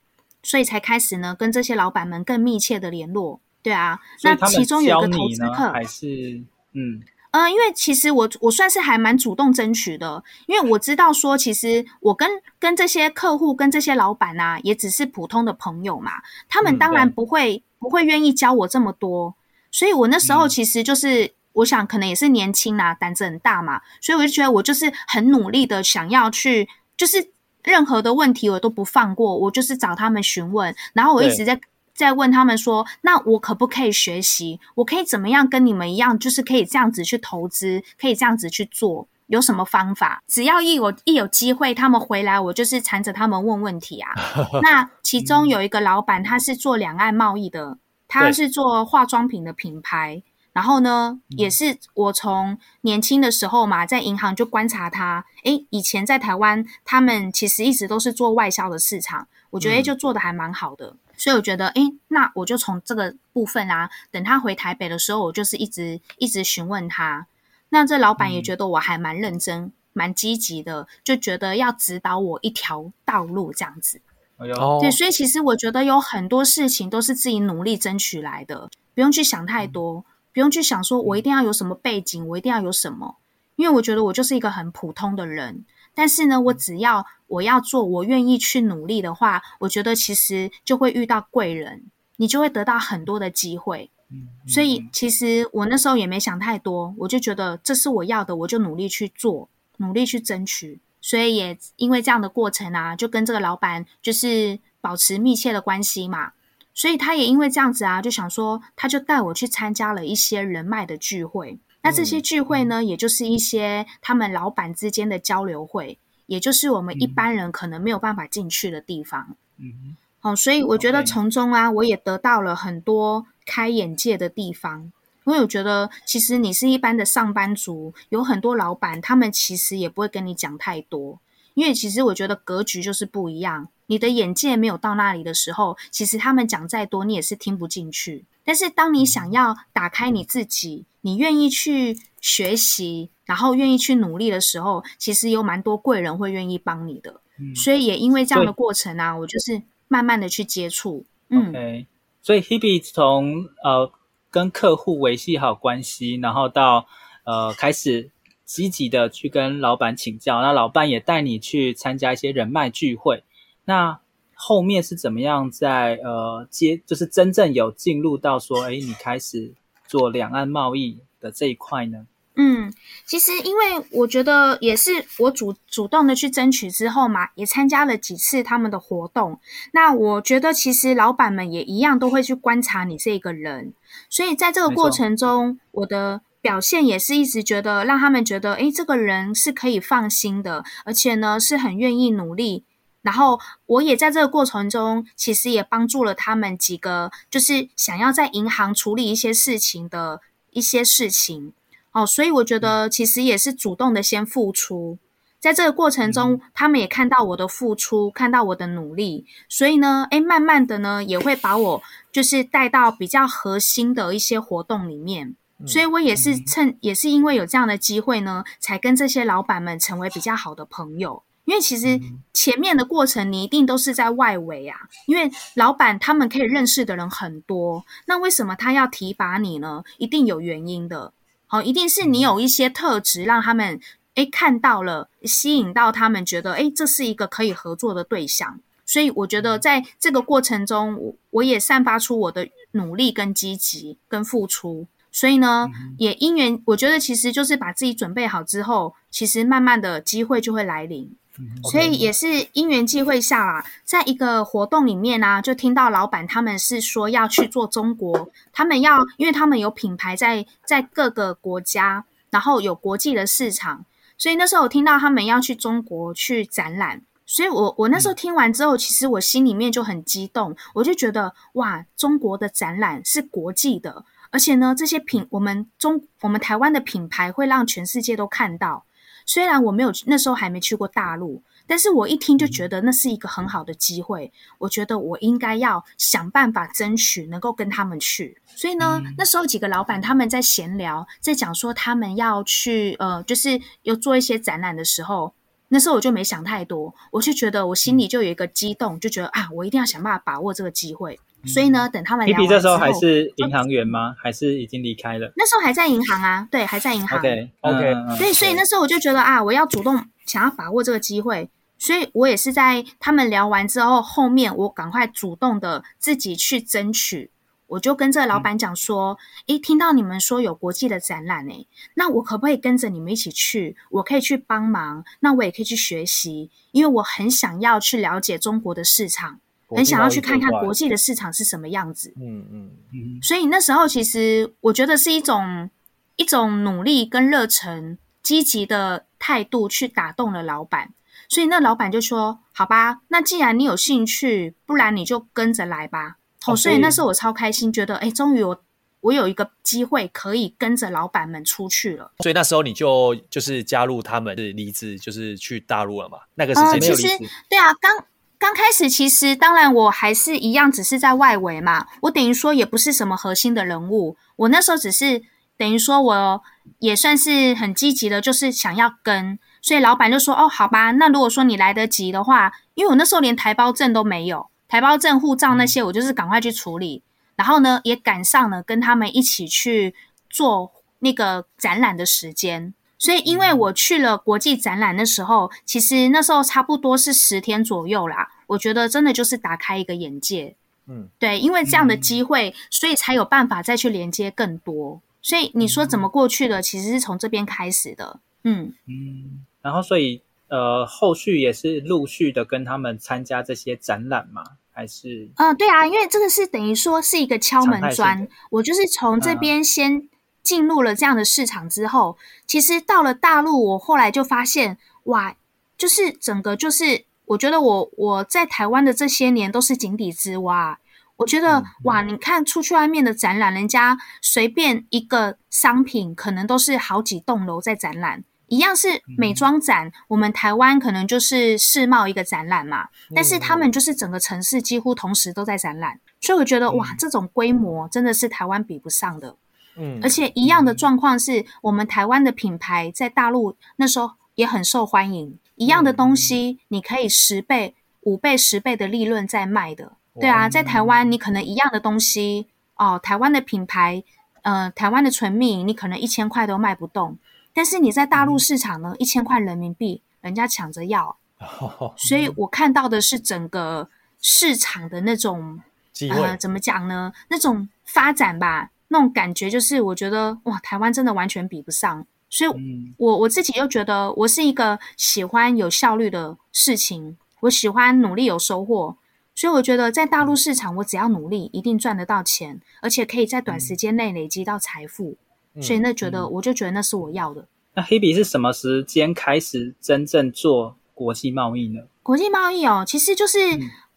所以才开始呢，跟这些老板们更密切的联络。对啊，那其中有一个投资客还是嗯。呃，因为其实我我算是还蛮主动争取的，因为我知道说，其实我跟跟这些客户跟这些老板啊，也只是普通的朋友嘛，他们当然不会、嗯、不会愿意教我这么多，所以我那时候其实就是、嗯、我想可能也是年轻啊，胆子很大嘛，所以我就觉得我就是很努力的想要去，就是任何的问题我都不放过，我就是找他们询问，然后我一直在。在问他们说：“那我可不可以学习？我可以怎么样跟你们一样，就是可以这样子去投资，可以这样子去做？有什么方法？只要一有一有机会，他们回来，我就是缠着他们问问题啊。[LAUGHS] 那其中有一个老板，他是做两岸贸易的，他是做化妆品的品牌。然后呢，也是我从年轻的时候嘛，在银行就观察他。诶，以前在台湾，他们其实一直都是做外销的市场，我觉得就做的还蛮好的。”所以我觉得，诶，那我就从这个部分啊，等他回台北的时候，我就是一直一直询问他。那这老板也觉得我还蛮认真、蛮、嗯、积极的，就觉得要指导我一条道路这样子。哎呦，对，所以其实我觉得有很多事情都是自己努力争取来的，不用去想太多，嗯、不用去想说我一定要有什么背景，我一定要有什么，因为我觉得我就是一个很普通的人。但是呢，我只要我要做，我愿意去努力的话，我觉得其实就会遇到贵人，你就会得到很多的机会。嗯，所以其实我那时候也没想太多，我就觉得这是我要的，我就努力去做，努力去争取。所以也因为这样的过程啊，就跟这个老板就是保持密切的关系嘛。所以他也因为这样子啊，就想说，他就带我去参加了一些人脉的聚会。那这些聚会呢，也就是一些他们老板之间的交流会，也就是我们一般人可能没有办法进去的地方。嗯，好，所以我觉得从中啊，我也得到了很多开眼界的地方。因为我觉得，其实你是一般的上班族，有很多老板，他们其实也不会跟你讲太多，因为其实我觉得格局就是不一样。你的眼界没有到那里的时候，其实他们讲再多，你也是听不进去。但是当你想要打开你自己，你愿意去学习，然后愿意去努力的时候，其实有蛮多贵人会愿意帮你的。嗯，所以也因为这样的过程啊，我就是慢慢的去接触。嗯，OK。所以 Hebe 从呃跟客户维系好关系，然后到呃开始积极的去跟老板请教，那老板也带你去参加一些人脉聚会。那后面是怎么样在呃接，就是真正有进入到说，哎，你开始做两岸贸易的这一块呢？嗯，其实因为我觉得也是我主主动的去争取之后嘛，也参加了几次他们的活动。那我觉得其实老板们也一样都会去观察你这个人，所以在这个过程中，我的表现也是一直觉得让他们觉得，诶，这个人是可以放心的，而且呢是很愿意努力。然后我也在这个过程中，其实也帮助了他们几个，就是想要在银行处理一些事情的一些事情。哦，所以我觉得其实也是主动的先付出，在这个过程中，他们也看到我的付出，看到我的努力，所以呢，诶，慢慢的呢，也会把我就是带到比较核心的一些活动里面。所以我也是趁，也是因为有这样的机会呢，才跟这些老板们成为比较好的朋友。因为其实前面的过程你一定都是在外围啊，因为老板他们可以认识的人很多，那为什么他要提拔你呢？一定有原因的。好，一定是你有一些特质让他们诶看到了，吸引到他们觉得诶这是一个可以合作的对象。所以我觉得在这个过程中，我我也散发出我的努力跟积极跟付出。所以呢，也因缘，我觉得其实就是把自己准备好之后，其实慢慢的机会就会来临。所以也是因缘际会下啦，在一个活动里面呢、啊，就听到老板他们是说要去做中国，他们要，因为他们有品牌在在各个国家，然后有国际的市场，所以那时候我听到他们要去中国去展览，所以我我那时候听完之后，其实我心里面就很激动，我就觉得哇，中国的展览是国际的。而且呢，这些品我们中我们台湾的品牌会让全世界都看到。虽然我没有那时候还没去过大陆，但是我一听就觉得那是一个很好的机会。我觉得我应该要想办法争取能够跟他们去。所以呢，那时候几个老板他们在闲聊，在讲说他们要去呃，就是要做一些展览的时候，那时候我就没想太多，我就觉得我心里就有一个激动，就觉得啊，我一定要想办法把握这个机会。所以呢，等他们聊完之后，皮皮这时候还是银行员吗？还是已经离开了？那时候还在银行啊，对，还在银行。OK OK。对，所以那时候我就觉得啊，我要主动想要把握这个机会，所以我也是在他们聊完之后，后面我赶快主动的自己去争取。我就跟这个老板讲说，诶、嗯，听到你们说有国际的展览诶，那我可不可以跟着你们一起去？我可以去帮忙，那我也可以去学习，因为我很想要去了解中国的市场。很想要去看看国际的市场是什么样子，嗯嗯嗯，所以那时候其实我觉得是一种一种努力跟热忱、积极的态度去打动了老板，所以那老板就说：“好吧，那既然你有兴趣，不然你就跟着来吧。”哦，所以那时候我超开心，觉得哎，终于我我有一个机会可以跟着老板们出去了。所以那时候你就就是加入他们，是离职，就是去大陆了嘛？那个时间其实对啊，刚。刚开始其实当然我还是一样，只是在外围嘛。我等于说也不是什么核心的人物。我那时候只是等于说我也算是很积极的，就是想要跟。所以老板就说：“哦，好吧，那如果说你来得及的话，因为我那时候连台胞证都没有，台胞证、护照那些，我就是赶快去处理。然后呢，也赶上了跟他们一起去做那个展览的时间。”所以，因为我去了国际展览的时候，其实那时候差不多是十天左右啦。我觉得真的就是打开一个眼界，嗯，对，因为这样的机会，所以才有办法再去连接更多。所以你说怎么过去的，其实是从这边开始的，嗯嗯。然后，所以呃，后续也是陆续的跟他们参加这些展览吗？还是？嗯，对啊，因为这个是等于说是一个敲门砖，我就是从这边先。进入了这样的市场之后，其实到了大陆，我后来就发现，哇，就是整个就是，我觉得我我在台湾的这些年都是井底之蛙。我觉得，哇，你看出去外面的展览，人家随便一个商品可能都是好几栋楼在展览，一样是美妆展，我们台湾可能就是世贸一个展览嘛，但是他们就是整个城市几乎同时都在展览，所以我觉得，哇，这种规模真的是台湾比不上的。嗯，而且一样的状况是我们台湾的品牌在大陆那时候也很受欢迎。一样的东西，你可以十倍、五倍、十倍的利润在卖的。对啊，在台湾你可能一样的东西哦，台湾的品牌，呃，台湾的纯蜜，你可能一千块都卖不动。但是你在大陆市场呢，一千块人民币，人家抢着要。[LAUGHS] 所以我看到的是整个市场的那种，呃，怎么讲呢？那种发展吧。那种感觉就是，我觉得哇，台湾真的完全比不上。所以我，我我自己又觉得，我是一个喜欢有效率的事情，我喜欢努力有收获。所以，我觉得在大陆市场，我只要努力，一定赚得到钱，而且可以在短时间内累积到财富。所以，那觉得我就觉得那是我要的。那 Hebe 是什么时间开始真正做国际贸易呢？国际贸易哦，其实就是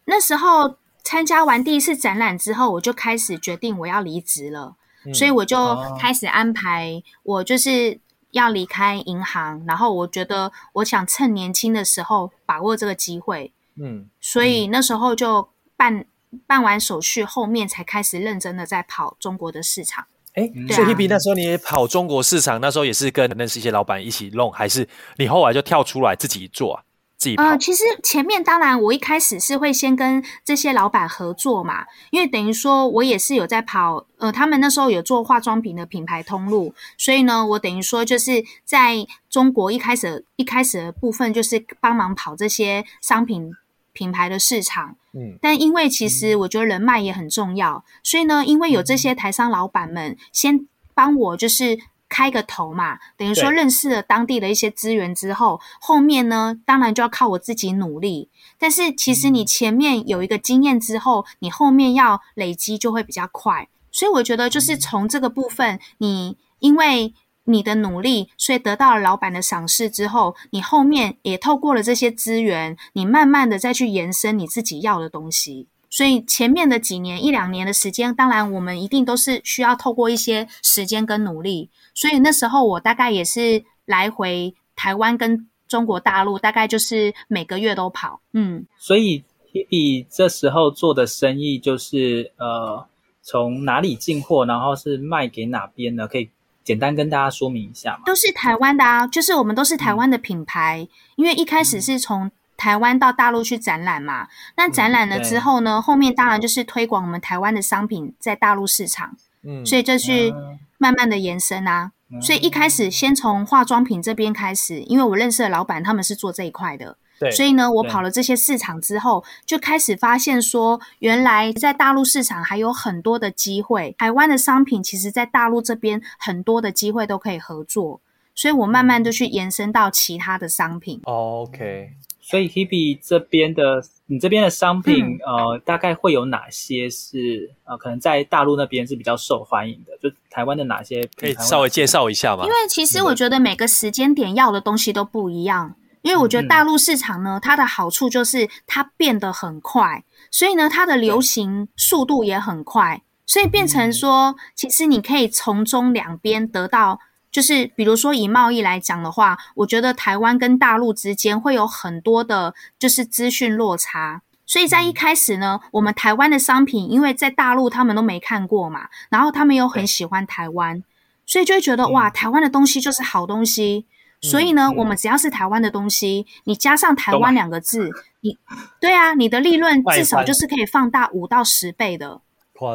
那时候参加完第一次展览之后，我就开始决定我要离职了。所以我就开始安排，我就是要离开银行，然后我觉得我想趁年轻的时候把握这个机会，嗯，所以那时候就办办完手续，后面才开始认真的在跑中国的市场。哎，所以 Hebe 那时候你也跑中国市场，那时候也是跟认识一些老板一起弄，还是你后来就跳出来自己做啊？自己跑？呃，其实前面当然我一开始是会先跟这些老板合作嘛，因为等于说我也是有在跑，呃，他们那时候有做化妆品的品牌通路，所以呢，我等于说就是在中国一开始一开始的部分就是帮忙跑这些商品。品牌的市场，嗯，但因为其实我觉得人脉也很重要，所以呢，因为有这些台商老板们先帮我就是开个头嘛，等于说认识了当地的一些资源之后，后面呢，当然就要靠我自己努力。但是其实你前面有一个经验之后，你后面要累积就会比较快。所以我觉得就是从这个部分，你因为。你的努力，所以得到了老板的赏识之后，你后面也透过了这些资源，你慢慢的再去延伸你自己要的东西。所以前面的几年一两年的时间，当然我们一定都是需要透过一些时间跟努力。所以那时候我大概也是来回台湾跟中国大陆，大概就是每个月都跑。嗯，所以 Hebe 这时候做的生意就是呃，从哪里进货，然后是卖给哪边呢？可以。简单跟大家说明一下嘛，都是台湾的啊，就是我们都是台湾的品牌，嗯、因为一开始是从台湾到大陆去展览嘛，嗯、那展览了之后呢，后面当然就是推广我们台湾的商品在大陆市场，嗯，所以就去慢慢的延伸啊，嗯、所以一开始先从化妆品这边开始，因为我认识的老板他们是做这一块的。对，所以呢，我跑了这些市场之后，就开始发现说，原来在大陆市场还有很多的机会。台湾的商品其实，在大陆这边很多的机会都可以合作，所以我慢慢就去延伸到其他的商品。OK，所以 Hebe 这边的，你这边的商品，嗯、呃，大概会有哪些是呃，可能在大陆那边是比较受欢迎的？就台湾的哪些？可以稍微介绍一下吗？因为其实我觉得每个时间点要的东西都不一样。因为我觉得大陆市场呢，它的好处就是它变得很快，所以呢，它的流行速度也很快，所以变成说，其实你可以从中两边得到，就是比如说以贸易来讲的话，我觉得台湾跟大陆之间会有很多的，就是资讯落差，所以在一开始呢，我们台湾的商品，因为在大陆他们都没看过嘛，然后他们又很喜欢台湾，所以就会觉得哇，台湾的东西就是好东西。所以呢，嗯、我们只要是台湾的东西，你加上台湾两个字，你对啊，你的利润至少就是可以放大五到十倍的。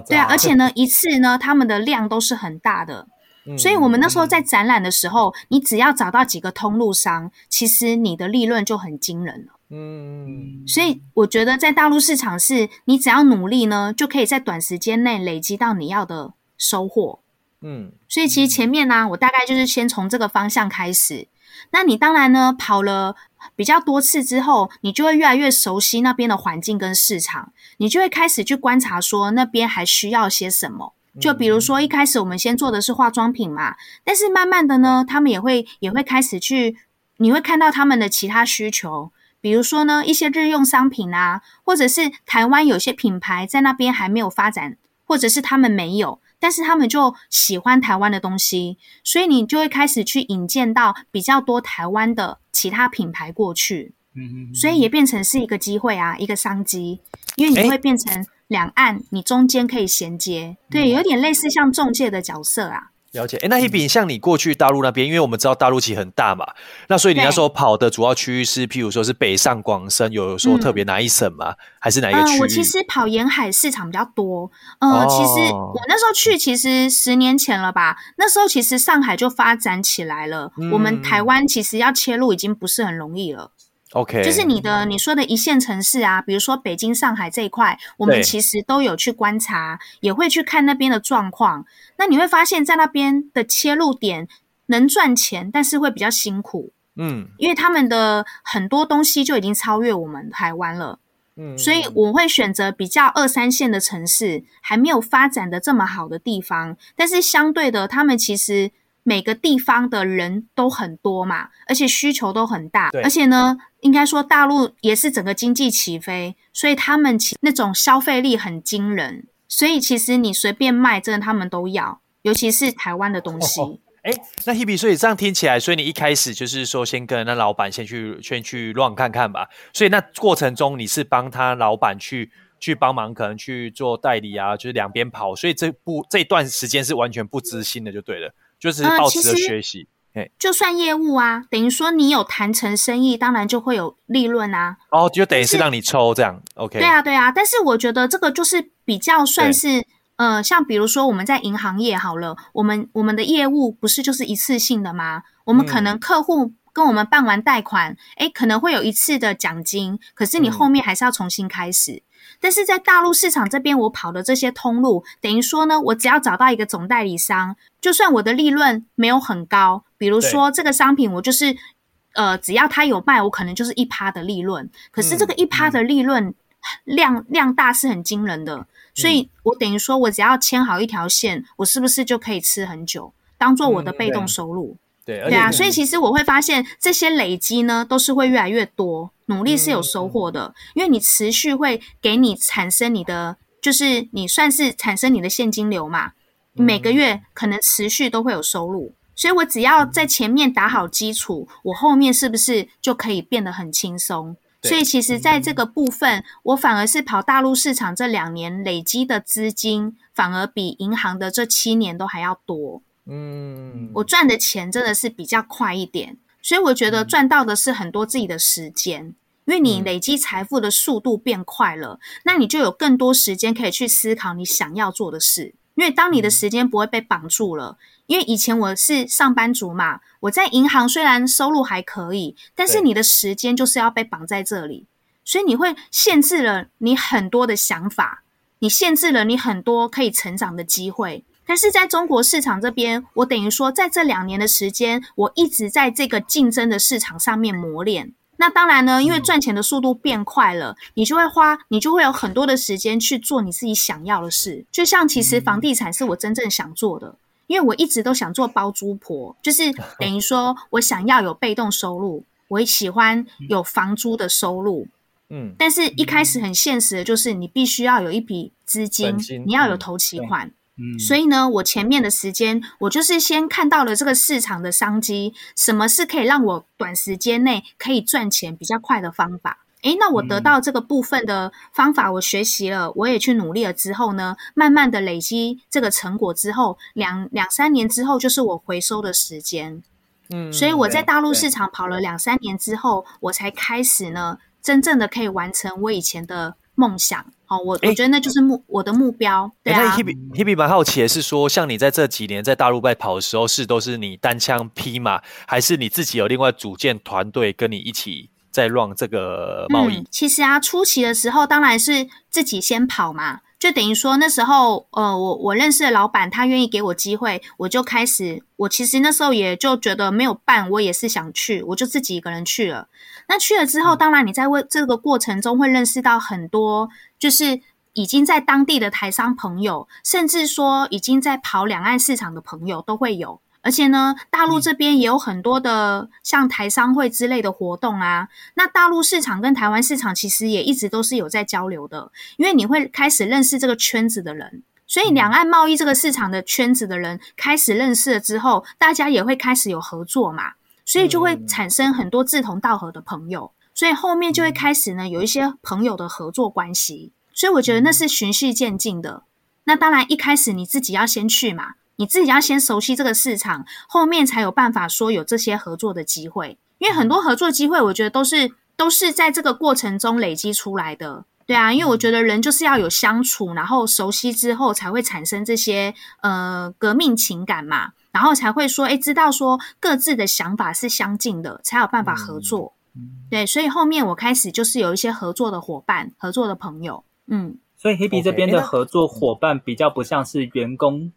对啊，而且呢，[LAUGHS] 一次呢，他们的量都是很大的。嗯、所以我们那时候在展览的时候，嗯、你只要找到几个通路商，其实你的利润就很惊人了。嗯，所以我觉得在大陆市场是，你只要努力呢，就可以在短时间内累积到你要的收获。嗯，所以其实前面呢、啊，我大概就是先从这个方向开始。那你当然呢，跑了比较多次之后，你就会越来越熟悉那边的环境跟市场，你就会开始去观察说那边还需要些什么。就比如说一开始我们先做的是化妆品嘛，但是慢慢的呢，他们也会也会开始去，你会看到他们的其他需求，比如说呢一些日用商品啊，或者是台湾有些品牌在那边还没有发展，或者是他们没有。但是他们就喜欢台湾的东西，所以你就会开始去引荐到比较多台湾的其他品牌过去，嗯嗯，所以也变成是一个机会啊，一个商机，因为你会变成两岸，你中间可以衔接，对，有点类似像中介的角色啊。了解，哎，那 Hebe 像你过去大陆那边，因为我们知道大陆其实很大嘛，那所以你那时候跑的主要区域是，譬如说是北上广深，有说特别哪一省吗？嗯、还是哪一个区域？嗯，我其实跑沿海市场比较多。呃，哦、其实我那时候去，其实十年前了吧，那时候其实上海就发展起来了，嗯、我们台湾其实要切入已经不是很容易了。OK，就是你的你说的一线城市啊，比如说北京、上海这一块，我们其实都有去观察，也会去看那边的状况。那你会发现在那边的切入点能赚钱，但是会比较辛苦。嗯，因为他们的很多东西就已经超越我们台湾了。嗯，所以我会选择比较二三线的城市，还没有发展的这么好的地方，但是相对的，他们其实。每个地方的人都很多嘛，而且需求都很大，对而且呢，应该说大陆也是整个经济起飞，所以他们其那种消费力很惊人，所以其实你随便卖，真的他们都要，尤其是台湾的东西。哎，那 Hebe，所以这样听起来，所以你一开始就是说，先跟那老板先去先去 run 看看吧。所以那过程中，你是帮他老板去去帮忙，可能去做代理啊，就是两边跑。所以这不这一段时间是完全不知心的，就对了，就是抱持着学习。呃、就算业务啊，等于说你有谈成生意，当然就会有利润啊。哦，就等于是让你抽这样。OK。对啊，对啊。但是我觉得这个就是比较算是。呃，像比如说我们在银行业好了，我们我们的业务不是就是一次性的吗？我们可能客户跟我们办完贷款，诶，可能会有一次的奖金，可是你后面还是要重新开始。但是在大陆市场这边，我跑的这些通路，等于说呢，我只要找到一个总代理商，就算我的利润没有很高，比如说这个商品我就是，呃，只要他有卖，我可能就是一趴的利润。可是这个一趴的利润量量大是很惊人的。所以，我等于说，我只要牵好一条线，我是不是就可以吃很久，当做我的被动收入？嗯、对对啊，所以其实我会发现，这些累积呢，都是会越来越多，努力是有收获的，嗯、因为你持续会给你产生你的，就是你算是产生你的现金流嘛，每个月可能持续都会有收入，所以我只要在前面打好基础，我后面是不是就可以变得很轻松？所以其实，在这个部分，我反而是跑大陆市场这两年累积的资金，反而比银行的这七年都还要多。嗯，我赚的钱真的是比较快一点，所以我觉得赚到的是很多自己的时间，因为你累积财富的速度变快了，那你就有更多时间可以去思考你想要做的事。因为当你的时间不会被绑住了，因为以前我是上班族嘛，我在银行虽然收入还可以，但是你的时间就是要被绑在这里，所以你会限制了你很多的想法，你限制了你很多可以成长的机会。但是在中国市场这边，我等于说在这两年的时间，我一直在这个竞争的市场上面磨练。那当然呢，因为赚钱的速度变快了，你就会花，你就会有很多的时间去做你自己想要的事。就像其实房地产是我真正想做的，因为我一直都想做包租婆，就是 [LAUGHS] 等于说我想要有被动收入，我也喜欢有房租的收入。嗯，但是一开始很现实的就是你必须要有一笔资金，你要有投期款。嗯，所以呢，我前面的时间，我就是先看到了这个市场的商机，什么是可以让我短时间内可以赚钱比较快的方法？诶，那我得到这个部分的方法，我学习了，我也去努力了之后呢，慢慢的累积这个成果之后，两两三年之后就是我回收的时间。嗯，所以我在大陆市场跑了两三年之后，我才开始呢，真正的可以完成我以前的梦想。哦，我我觉得那就是目、欸、我的目标。对啊，Hebe Hebe 蛮好奇的是说，像你在这几年在大陆外跑的时候，是都是你单枪匹马，还是你自己有另外组建团队跟你一起在 run 这个贸易？嗯，其实啊，初期的时候当然是自己先跑嘛。就等于说那时候，呃，我我认识的老板，他愿意给我机会，我就开始。我其实那时候也就觉得没有办，我也是想去，我就自己一个人去了。那去了之后，当然你在为这个过程中会认识到很多，就是已经在当地的台商朋友，甚至说已经在跑两岸市场的朋友都会有。而且呢，大陆这边也有很多的像台商会之类的活动啊。那大陆市场跟台湾市场其实也一直都是有在交流的，因为你会开始认识这个圈子的人，所以两岸贸易这个市场的圈子的人开始认识了之后，大家也会开始有合作嘛，所以就会产生很多志同道合的朋友，所以后面就会开始呢有一些朋友的合作关系。所以我觉得那是循序渐进的。那当然一开始你自己要先去嘛。你自己要先熟悉这个市场，后面才有办法说有这些合作的机会。因为很多合作机会，我觉得都是都是在这个过程中累积出来的。对啊，因为我觉得人就是要有相处，然后熟悉之后才会产生这些呃革命情感嘛，然后才会说诶，知道说各自的想法是相近的，才有办法合作。对，所以后面我开始就是有一些合作的伙伴、合作的朋友。嗯，所以 Hebe 这边的合作伙伴比较不像是员工。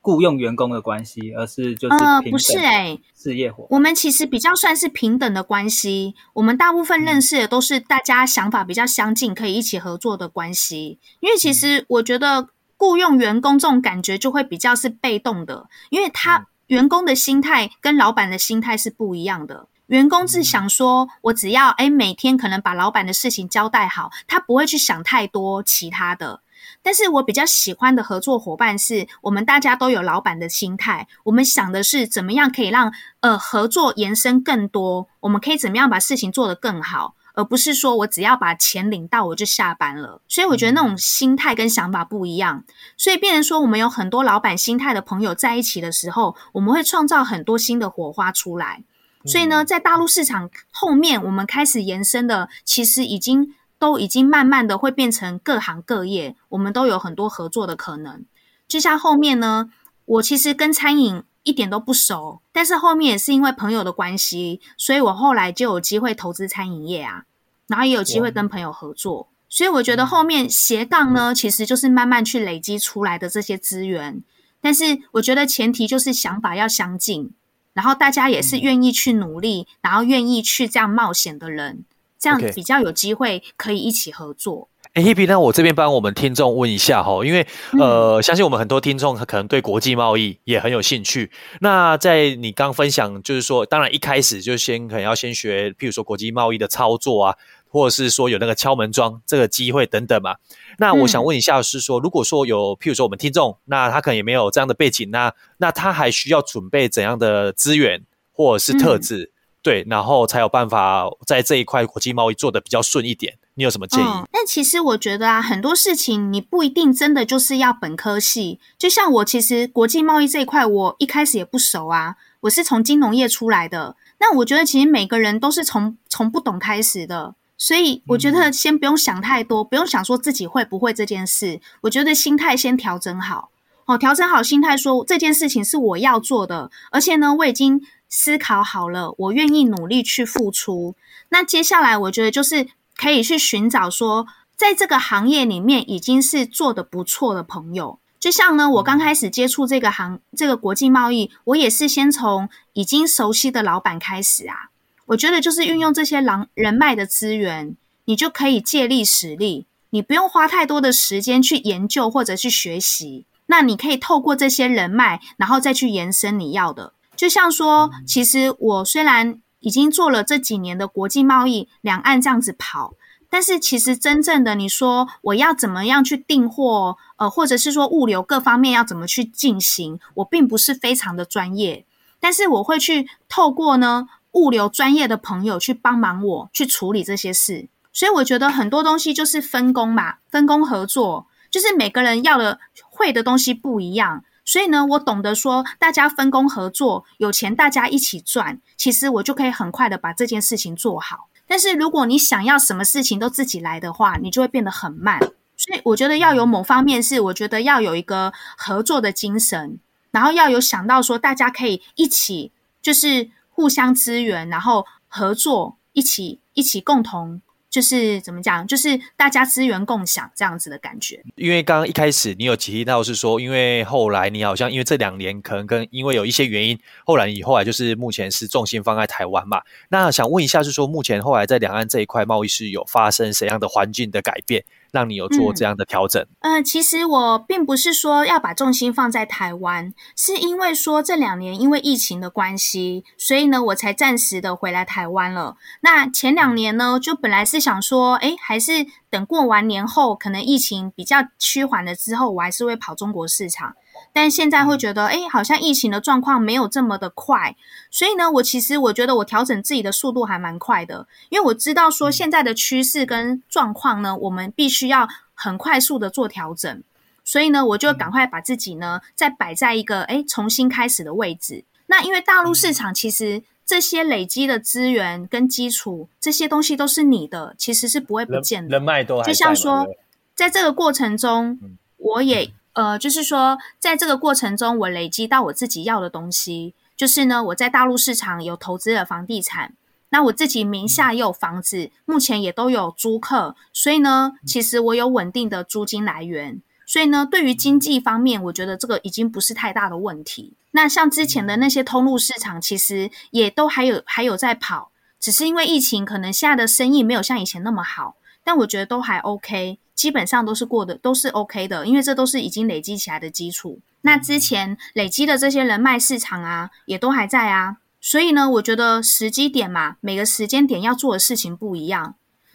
雇佣员工的关系，而是就是呃不是诶事业伙伴。我们其实比较算是平等的关系。我们大部分认识的都是大家想法比较相近，可以一起合作的关系。因为其实我觉得雇佣员工这种感觉就会比较是被动的，因为他员工的心态跟老板的心态是不一样的。员工是想说，我只要诶每天可能把老板的事情交代好，他不会去想太多其他的。但是我比较喜欢的合作伙伴是我们大家都有老板的心态，我们想的是怎么样可以让呃合作延伸更多，我们可以怎么样把事情做得更好。而不是说我只要把钱领到我就下班了，所以我觉得那种心态跟想法不一样。所以变成说，我们有很多老板心态的朋友在一起的时候，我们会创造很多新的火花出来。所以呢，在大陆市场后面，我们开始延伸的，其实已经都已经慢慢的会变成各行各业，我们都有很多合作的可能。就像后面呢，我其实跟餐饮。一点都不熟，但是后面也是因为朋友的关系，所以我后来就有机会投资餐饮业啊，然后也有机会跟朋友合作，所以我觉得后面斜杠呢，其实就是慢慢去累积出来的这些资源，但是我觉得前提就是想法要相近，然后大家也是愿意去努力，然后愿意去这样冒险的人，这样比较有机会可以一起合作。哎，Hebe，那我这边帮我们听众问一下哈，因为呃，相信我们很多听众可能对国际贸易也很有兴趣。那在你刚分享，就是说，当然一开始就先可能要先学，譬如说国际贸易的操作啊，或者是说有那个敲门砖这个机会等等嘛。那我想问一下，是说如果说有譬如说我们听众，那他可能也没有这样的背景，那那他还需要准备怎样的资源或者是特质，嗯、对，然后才有办法在这一块国际贸易做得比较顺一点。你有什么建议？嗯，但其实我觉得啊，很多事情你不一定真的就是要本科系。就像我，其实国际贸易这一块，我一开始也不熟啊。我是从金融业出来的。那我觉得，其实每个人都是从从不懂开始的。所以我觉得，先不用想太多，不用想说自己会不会这件事。我觉得心态先调整好，哦，调整好心态，说这件事情是我要做的，而且呢，我已经思考好了，我愿意努力去付出。那接下来，我觉得就是。可以去寻找说，在这个行业里面已经是做的不错的朋友。就像呢，我刚开始接触这个行，这个国际贸易，我也是先从已经熟悉的老板开始啊。我觉得就是运用这些狼人脉的资源，你就可以借力使力，你不用花太多的时间去研究或者去学习。那你可以透过这些人脉，然后再去延伸你要的。就像说，其实我虽然。已经做了这几年的国际贸易，两岸这样子跑，但是其实真正的你说我要怎么样去订货，呃，或者是说物流各方面要怎么去进行，我并不是非常的专业，但是我会去透过呢物流专业的朋友去帮忙我去处理这些事，所以我觉得很多东西就是分工嘛，分工合作，就是每个人要的会的东西不一样。所以呢，我懂得说，大家分工合作，有钱大家一起赚，其实我就可以很快的把这件事情做好。但是如果你想要什么事情都自己来的话，你就会变得很慢。所以我觉得要有某方面是，我觉得要有一个合作的精神，然后要有想到说，大家可以一起就是互相支援，然后合作，一起一起共同。就是怎么讲，就是大家资源共享这样子的感觉。因为刚刚一开始你有提到是说，因为后来你好像因为这两年可能跟因为有一些原因，后来你后来就是目前是重心放在台湾嘛。那想问一下，是说目前后来在两岸这一块贸易是有发生怎样的环境的改变？让你有做这样的调整？嗯，呃，其实我并不是说要把重心放在台湾，是因为说这两年因为疫情的关系，所以呢，我才暂时的回来台湾了。那前两年呢，就本来是想说，哎，还是等过完年后，可能疫情比较趋缓了之后，我还是会跑中国市场。但现在会觉得，哎，好像疫情的状况没有这么的快，所以呢，我其实我觉得我调整自己的速度还蛮快的，因为我知道说现在的趋势跟状况呢，我们必须要很快速的做调整，所以呢，我就赶快把自己呢再摆在一个哎重新开始的位置。那因为大陆市场其实这些累积的资源跟基础这些东西都是你的，其实是不会不见的。人，人脉。就像说，在这个过程中，我也。呃，就是说，在这个过程中，我累积到我自己要的东西，就是呢，我在大陆市场有投资了房地产，那我自己名下也有房子，目前也都有租客，所以呢，其实我有稳定的租金来源，所以呢，对于经济方面，我觉得这个已经不是太大的问题。那像之前的那些通路市场，其实也都还有还有在跑，只是因为疫情，可能现在的生意没有像以前那么好，但我觉得都还 OK。基本上都是过的，都是 OK 的，因为这都是已经累积起来的基础。那之前累积的这些人脉市场啊，也都还在啊。所以呢，我觉得时机点嘛，每个时间点要做的事情不一样。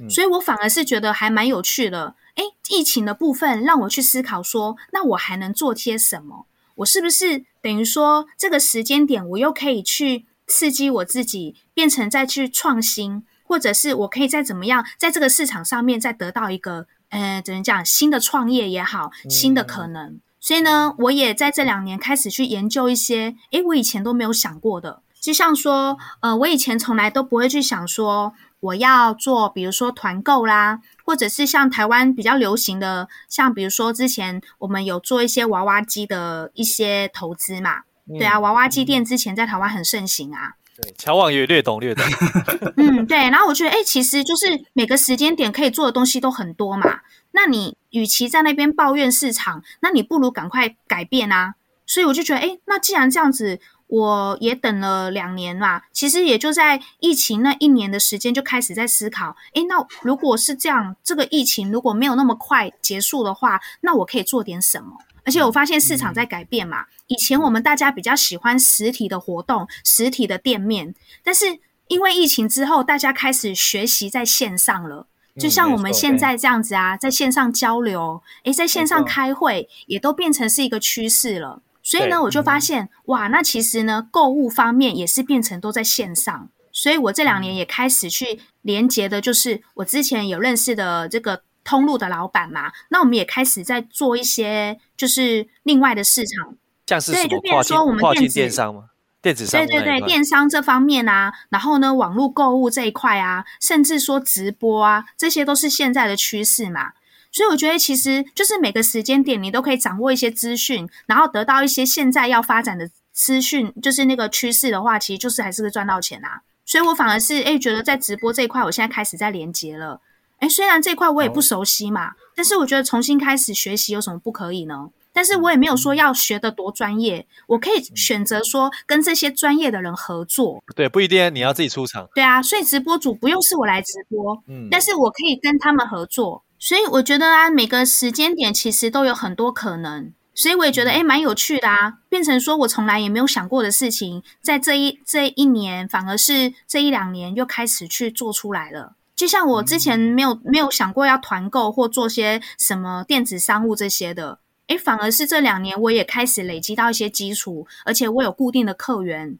所以我反而是觉得还蛮有趣的。诶，疫情的部分让我去思考说，那我还能做些什么？我是不是等于说这个时间点，我又可以去刺激我自己，变成再去创新，或者是我可以再怎么样，在这个市场上面再得到一个，呃，怎么讲，新的创业也好，新的可能。嗯、所以呢，我也在这两年开始去研究一些，诶，我以前都没有想过的，就像说，呃，我以前从来都不会去想说，我要做，比如说团购啦。或者是像台湾比较流行的，像比如说之前我们有做一些娃娃机的一些投资嘛，嗯、对啊，娃娃机店之前在台湾很盛行啊。对，乔王也略懂略懂。[LAUGHS] 嗯，对。然后我觉得，哎，其实就是每个时间点可以做的东西都很多嘛。那你与其在那边抱怨市场，那你不如赶快改变啊。所以我就觉得，哎，那既然这样子。我也等了两年啦，其实也就在疫情那一年的时间就开始在思考，诶，那如果是这样，这个疫情如果没有那么快结束的话，那我可以做点什么？而且我发现市场在改变嘛，以前我们大家比较喜欢实体的活动、实体的店面，但是因为疫情之后，大家开始学习在线上了，就像我们现在这样子啊，在线上交流，诶，在线上开会，也都变成是一个趋势了。所以呢，我就发现，哇，那其实呢，购物方面也是变成都在线上。所以我这两年也开始去连接的，就是我之前有认识的这个通路的老板嘛。那我们也开始在做一些，就是另外的市场，像是什么跨境跨境电商吗？电子商，对对对，电商这方面啊，然后呢，网络购物这一块啊，甚至说直播啊，这些都是现在的趋势嘛。所以我觉得，其实就是每个时间点，你都可以掌握一些资讯，然后得到一些现在要发展的资讯，就是那个趋势的话，其实就是还是会赚到钱啊。所以我反而是诶觉得在直播这一块，我现在开始在连接了。诶虽然这块我也不熟悉嘛，但是我觉得重新开始学习有什么不可以呢？但是我也没有说要学得多专业，我可以选择说跟这些专业的人合作。对，不一定你要自己出场。对啊，所以直播主不用是我来直播，嗯，但是我可以跟他们合作。所以我觉得啊，每个时间点其实都有很多可能，所以我也觉得诶蛮有趣的啊，变成说我从来也没有想过的事情，在这一这一年，反而是这一两年又开始去做出来了。就像我之前没有没有想过要团购或做些什么电子商务这些的，诶反而是这两年我也开始累积到一些基础，而且我有固定的客源，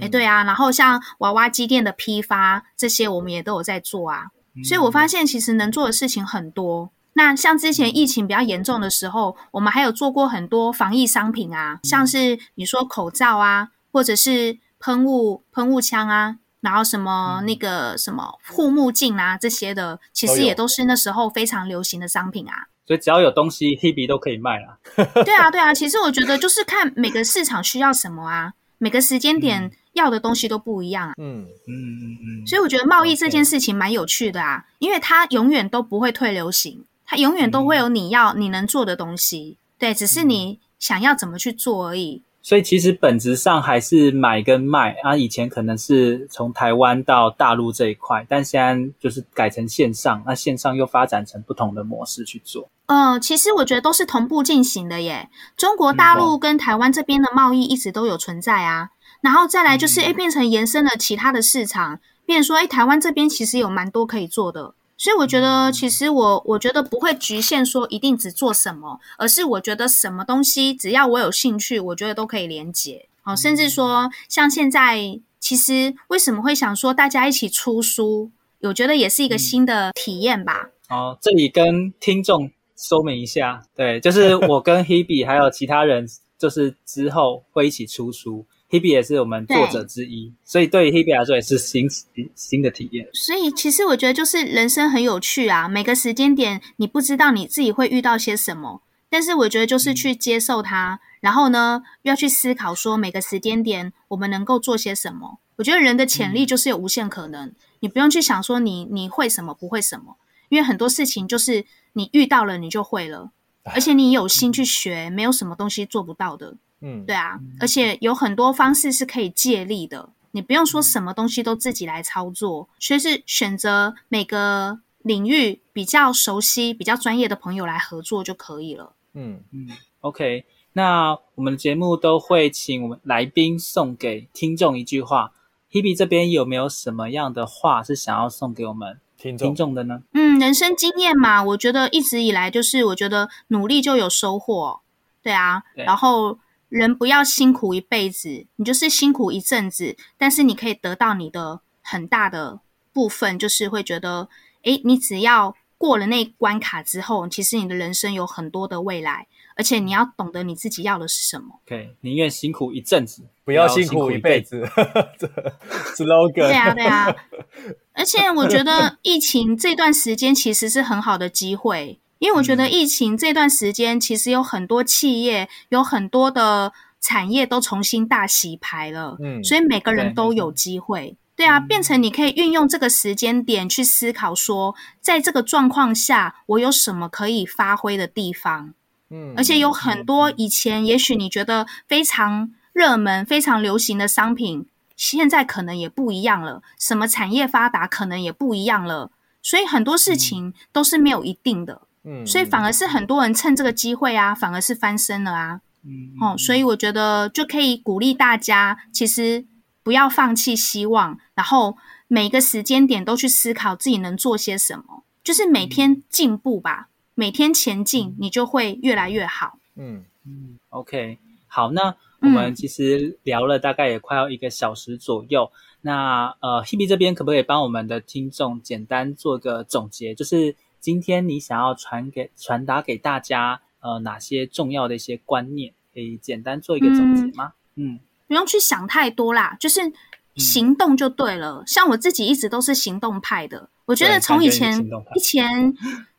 诶对啊，然后像娃娃机店的批发这些，我们也都有在做啊。所以我发现其实能做的事情很多。那像之前疫情比较严重的时候，我们还有做过很多防疫商品啊，像是你说口罩啊，或者是喷雾喷雾枪啊，然后什么那个什么护目镜啊这些的，其实也都是那时候非常流行的商品啊。所以只要有东西，Hebe 都可以卖啊。对啊，对啊。其实我觉得就是看每个市场需要什么啊，每个时间点。要的东西都不一样啊，嗯。嗯嗯嗯，所以我觉得贸易这件事情蛮有趣的啊，因为它永远都不会退流行，它永远都会有你要你能做的东西，对，只是你想要怎么去做而已。所以其实本质上还是买跟卖啊，以前可能是从台湾到大陆这一块，但现在就是改成线上，那线上又发展成不同的模式去做。呃，其实我觉得都是同步进行的耶。中国大陆跟台湾这边的贸易一直都有存在啊。然后再来就是，诶，变成延伸了其他的市场，变成说，诶，台湾这边其实有蛮多可以做的，所以我觉得，其实我我觉得不会局限说一定只做什么，而是我觉得什么东西只要我有兴趣，我觉得都可以连接。哦，甚至说像现在，其实为什么会想说大家一起出书，我觉得也是一个新的体验吧。哦，这里跟听众说明一下，对，就是我跟 Hebe 还有其他人，就是之后会一起出书。Hebe 也是我们作者之一，所以对于 Hebe 来说也是新新的体验。所以其实我觉得就是人生很有趣啊，每个时间点你不知道你自己会遇到些什么，但是我觉得就是去接受它，嗯、然后呢要去思考说每个时间点我们能够做些什么。我觉得人的潜力就是有无限可能，嗯、你不用去想说你你会什么不会什么，因为很多事情就是你遇到了你就会了，而且你有心去学，没有什么东西做不到的。嗯，对啊，而且有很多方式是可以借力的，你不用说什么东西都自己来操作，所以是选择每个领域比较熟悉、比较专业的朋友来合作就可以了。嗯嗯，OK，那我们的节目都会请我们来宾送给听众一句话，Hebe 这边有没有什么样的话是想要送给我们听众听众的呢？嗯，人生经验嘛，我觉得一直以来就是，我觉得努力就有收获，对啊。对然后人不要辛苦一辈子，你就是辛苦一阵子，但是你可以得到你的很大的部分，就是会觉得，诶，你只要过了那关卡之后，其实你的人生有很多的未来。而且你要懂得你自己要的是什么。对，宁愿辛苦一阵子，不要辛苦一辈子。[LAUGHS] slogan。对啊，对啊。[LAUGHS] 而且我觉得疫情这段时间其实是很好的机会，因为我觉得疫情这段时间其实有很多企业、有很多的产业都重新大洗牌了。嗯，所以每个人都有机会。对啊，变成你可以运用这个时间点去思考说，在这个状况下，我有什么可以发挥的地方。嗯而且有很多以前也许你觉得非常热门、非常流行的商品，现在可能也不一样了。什么产业发达，可能也不一样了。所以很多事情都是没有一定的。嗯，所以反而是很多人趁这个机会啊，反而是翻身了啊。嗯，哦，所以我觉得就可以鼓励大家，其实不要放弃希望，然后每个时间点都去思考自己能做些什么，就是每天进步吧。每天前进，你就会越来越好。嗯嗯，OK，好，那我们其实聊了大概也快要一个小时左右。嗯、那呃，Hebe 这边可不可以帮我们的听众简单做个总结？就是今天你想要传给传达给大家呃哪些重要的一些观念，可以简单做一个总结吗？嗯，嗯不用去想太多啦，就是行动就对了。嗯、像我自己一直都是行动派的，我觉得从以前以前。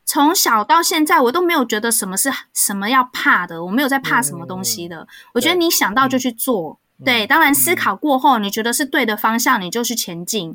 从小到现在，我都没有觉得什么是什么要怕的，我没有在怕什么东西的。嗯、我觉得你想到就去做，嗯、对，当然思考过后，你觉得是对的方向，你就去前进。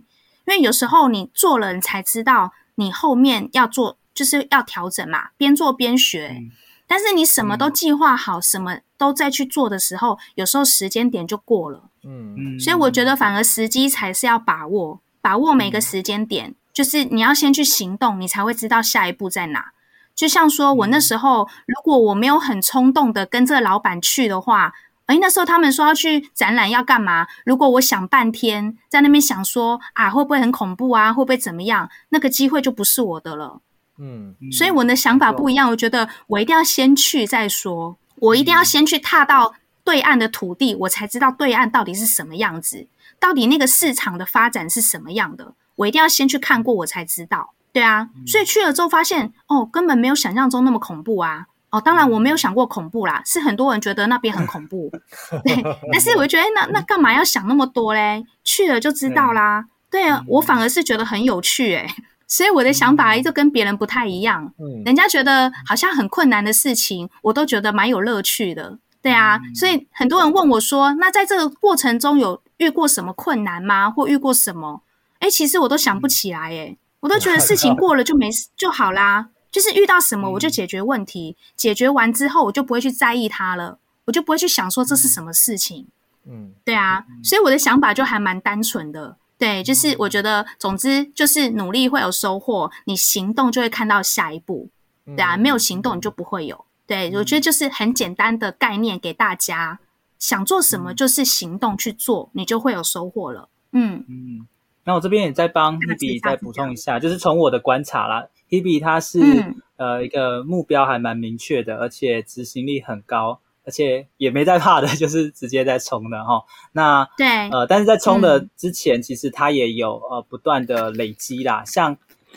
因为有时候你做了，你才知道你后面要做，就是要调整嘛，边做边学。嗯、但是你什么都计划好，嗯、什么都在去做的时候，有时候时间点就过了。嗯嗯，所以我觉得反而时机才是要把握，把握每个时间点。嗯就是你要先去行动，你才会知道下一步在哪。就像说我那时候，如果我没有很冲动的跟这个老板去的话，诶，那时候他们说要去展览要干嘛？如果我想半天在那边想说啊，会不会很恐怖啊？会不会怎么样？那个机会就不是我的了。嗯，所以我的想法不一样。我觉得我一定要先去再说，我一定要先去踏到对岸的土地，我才知道对岸到底是什么样子，到底那个市场的发展是什么样的。我一定要先去看过，我才知道。对啊，所以去了之后发现，哦，根本没有想象中那么恐怖啊。哦，当然我没有想过恐怖啦，是很多人觉得那边很恐怖。[LAUGHS] 对，但是我就觉得，那那干嘛要想那么多嘞？去了就知道啦。对啊，我反而是觉得很有趣诶。所以我的想法就跟别人不太一样。嗯人家觉得好像很困难的事情，我都觉得蛮有乐趣的。对啊，所以很多人问我说，那在这个过程中有遇过什么困难吗？或遇过什么？哎，其实我都想不起来，哎，我都觉得事情过了就没事就好啦。就是遇到什么我就解决问题，解决完之后我就不会去在意它了，我就不会去想说这是什么事情。嗯，对啊，所以我的想法就还蛮单纯的。对，就是我觉得，总之就是努力会有收获，你行动就会看到下一步。对啊，没有行动你就不会有。对，我觉得就是很简单的概念给大家，想做什么就是行动去做，你就会有收获了。嗯嗯。那我这边也再帮 Hebe 再补充一下，就是从我的观察啦，Hebe 他是、嗯、呃一个目标还蛮明确的，而且执行力很高，而且也没在怕的，[LAUGHS] 就是直接在冲的哈。那对呃，但是在冲的之前，嗯、其实他也有呃不断的累积啦。像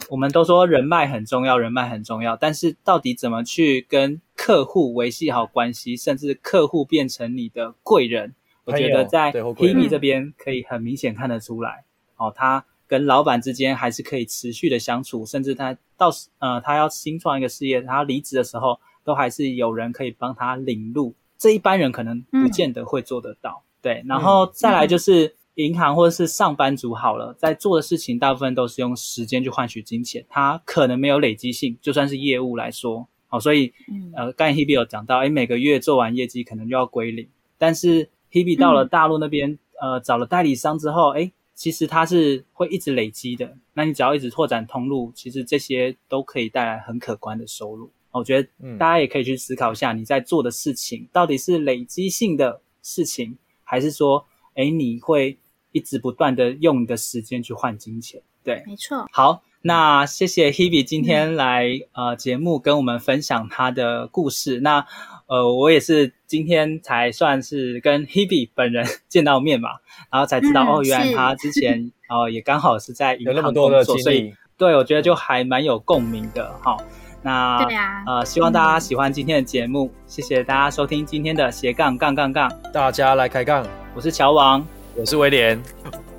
我们都说人脉很重要，人脉很重要，但是到底怎么去跟客户维系好关系，甚至客户变成你的贵人，我觉得在 Hebe 这边可以很明显看得出来。哦，他跟老板之间还是可以持续的相处，甚至他到呃，他要新创一个事业，他离职的时候，都还是有人可以帮他领路。这一般人可能不见得会做得到。嗯、对，然后再来就是银行或者是上班族好了，在做的事情大部分都是用时间去换取金钱，它可能没有累积性，就算是业务来说，好、哦，所以呃，刚才 Hebe 有讲到，诶，每个月做完业绩可能就要归零，但是 Hebe 到了大陆那边，嗯、呃，找了代理商之后，诶。其实它是会一直累积的，那你只要一直拓展通路，其实这些都可以带来很可观的收入。我觉得大家也可以去思考一下，你在做的事情到底是累积性的事情，还是说，诶，你会一直不断的用你的时间去换金钱？对，没错。好，那谢谢 Hebe 今天来呃节目跟我们分享他的故事。那呃我也是今天才算是跟 Hebe 本人 [LAUGHS] 见到面嘛，然后才知道、嗯、哦，原来他之前哦也刚好是在银行工作，所以对我觉得就还蛮有共鸣的哈。那对啊，呃希望大家喜欢今天的节目，嗯、谢谢大家收听今天的斜杠杠杠杠，大家来开杠，我是乔王，我是威廉。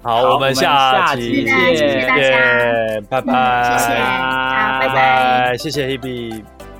好，好，我们下期见，谢谢大家，拜拜，谢谢，好，拜拜，谢谢 Hebe。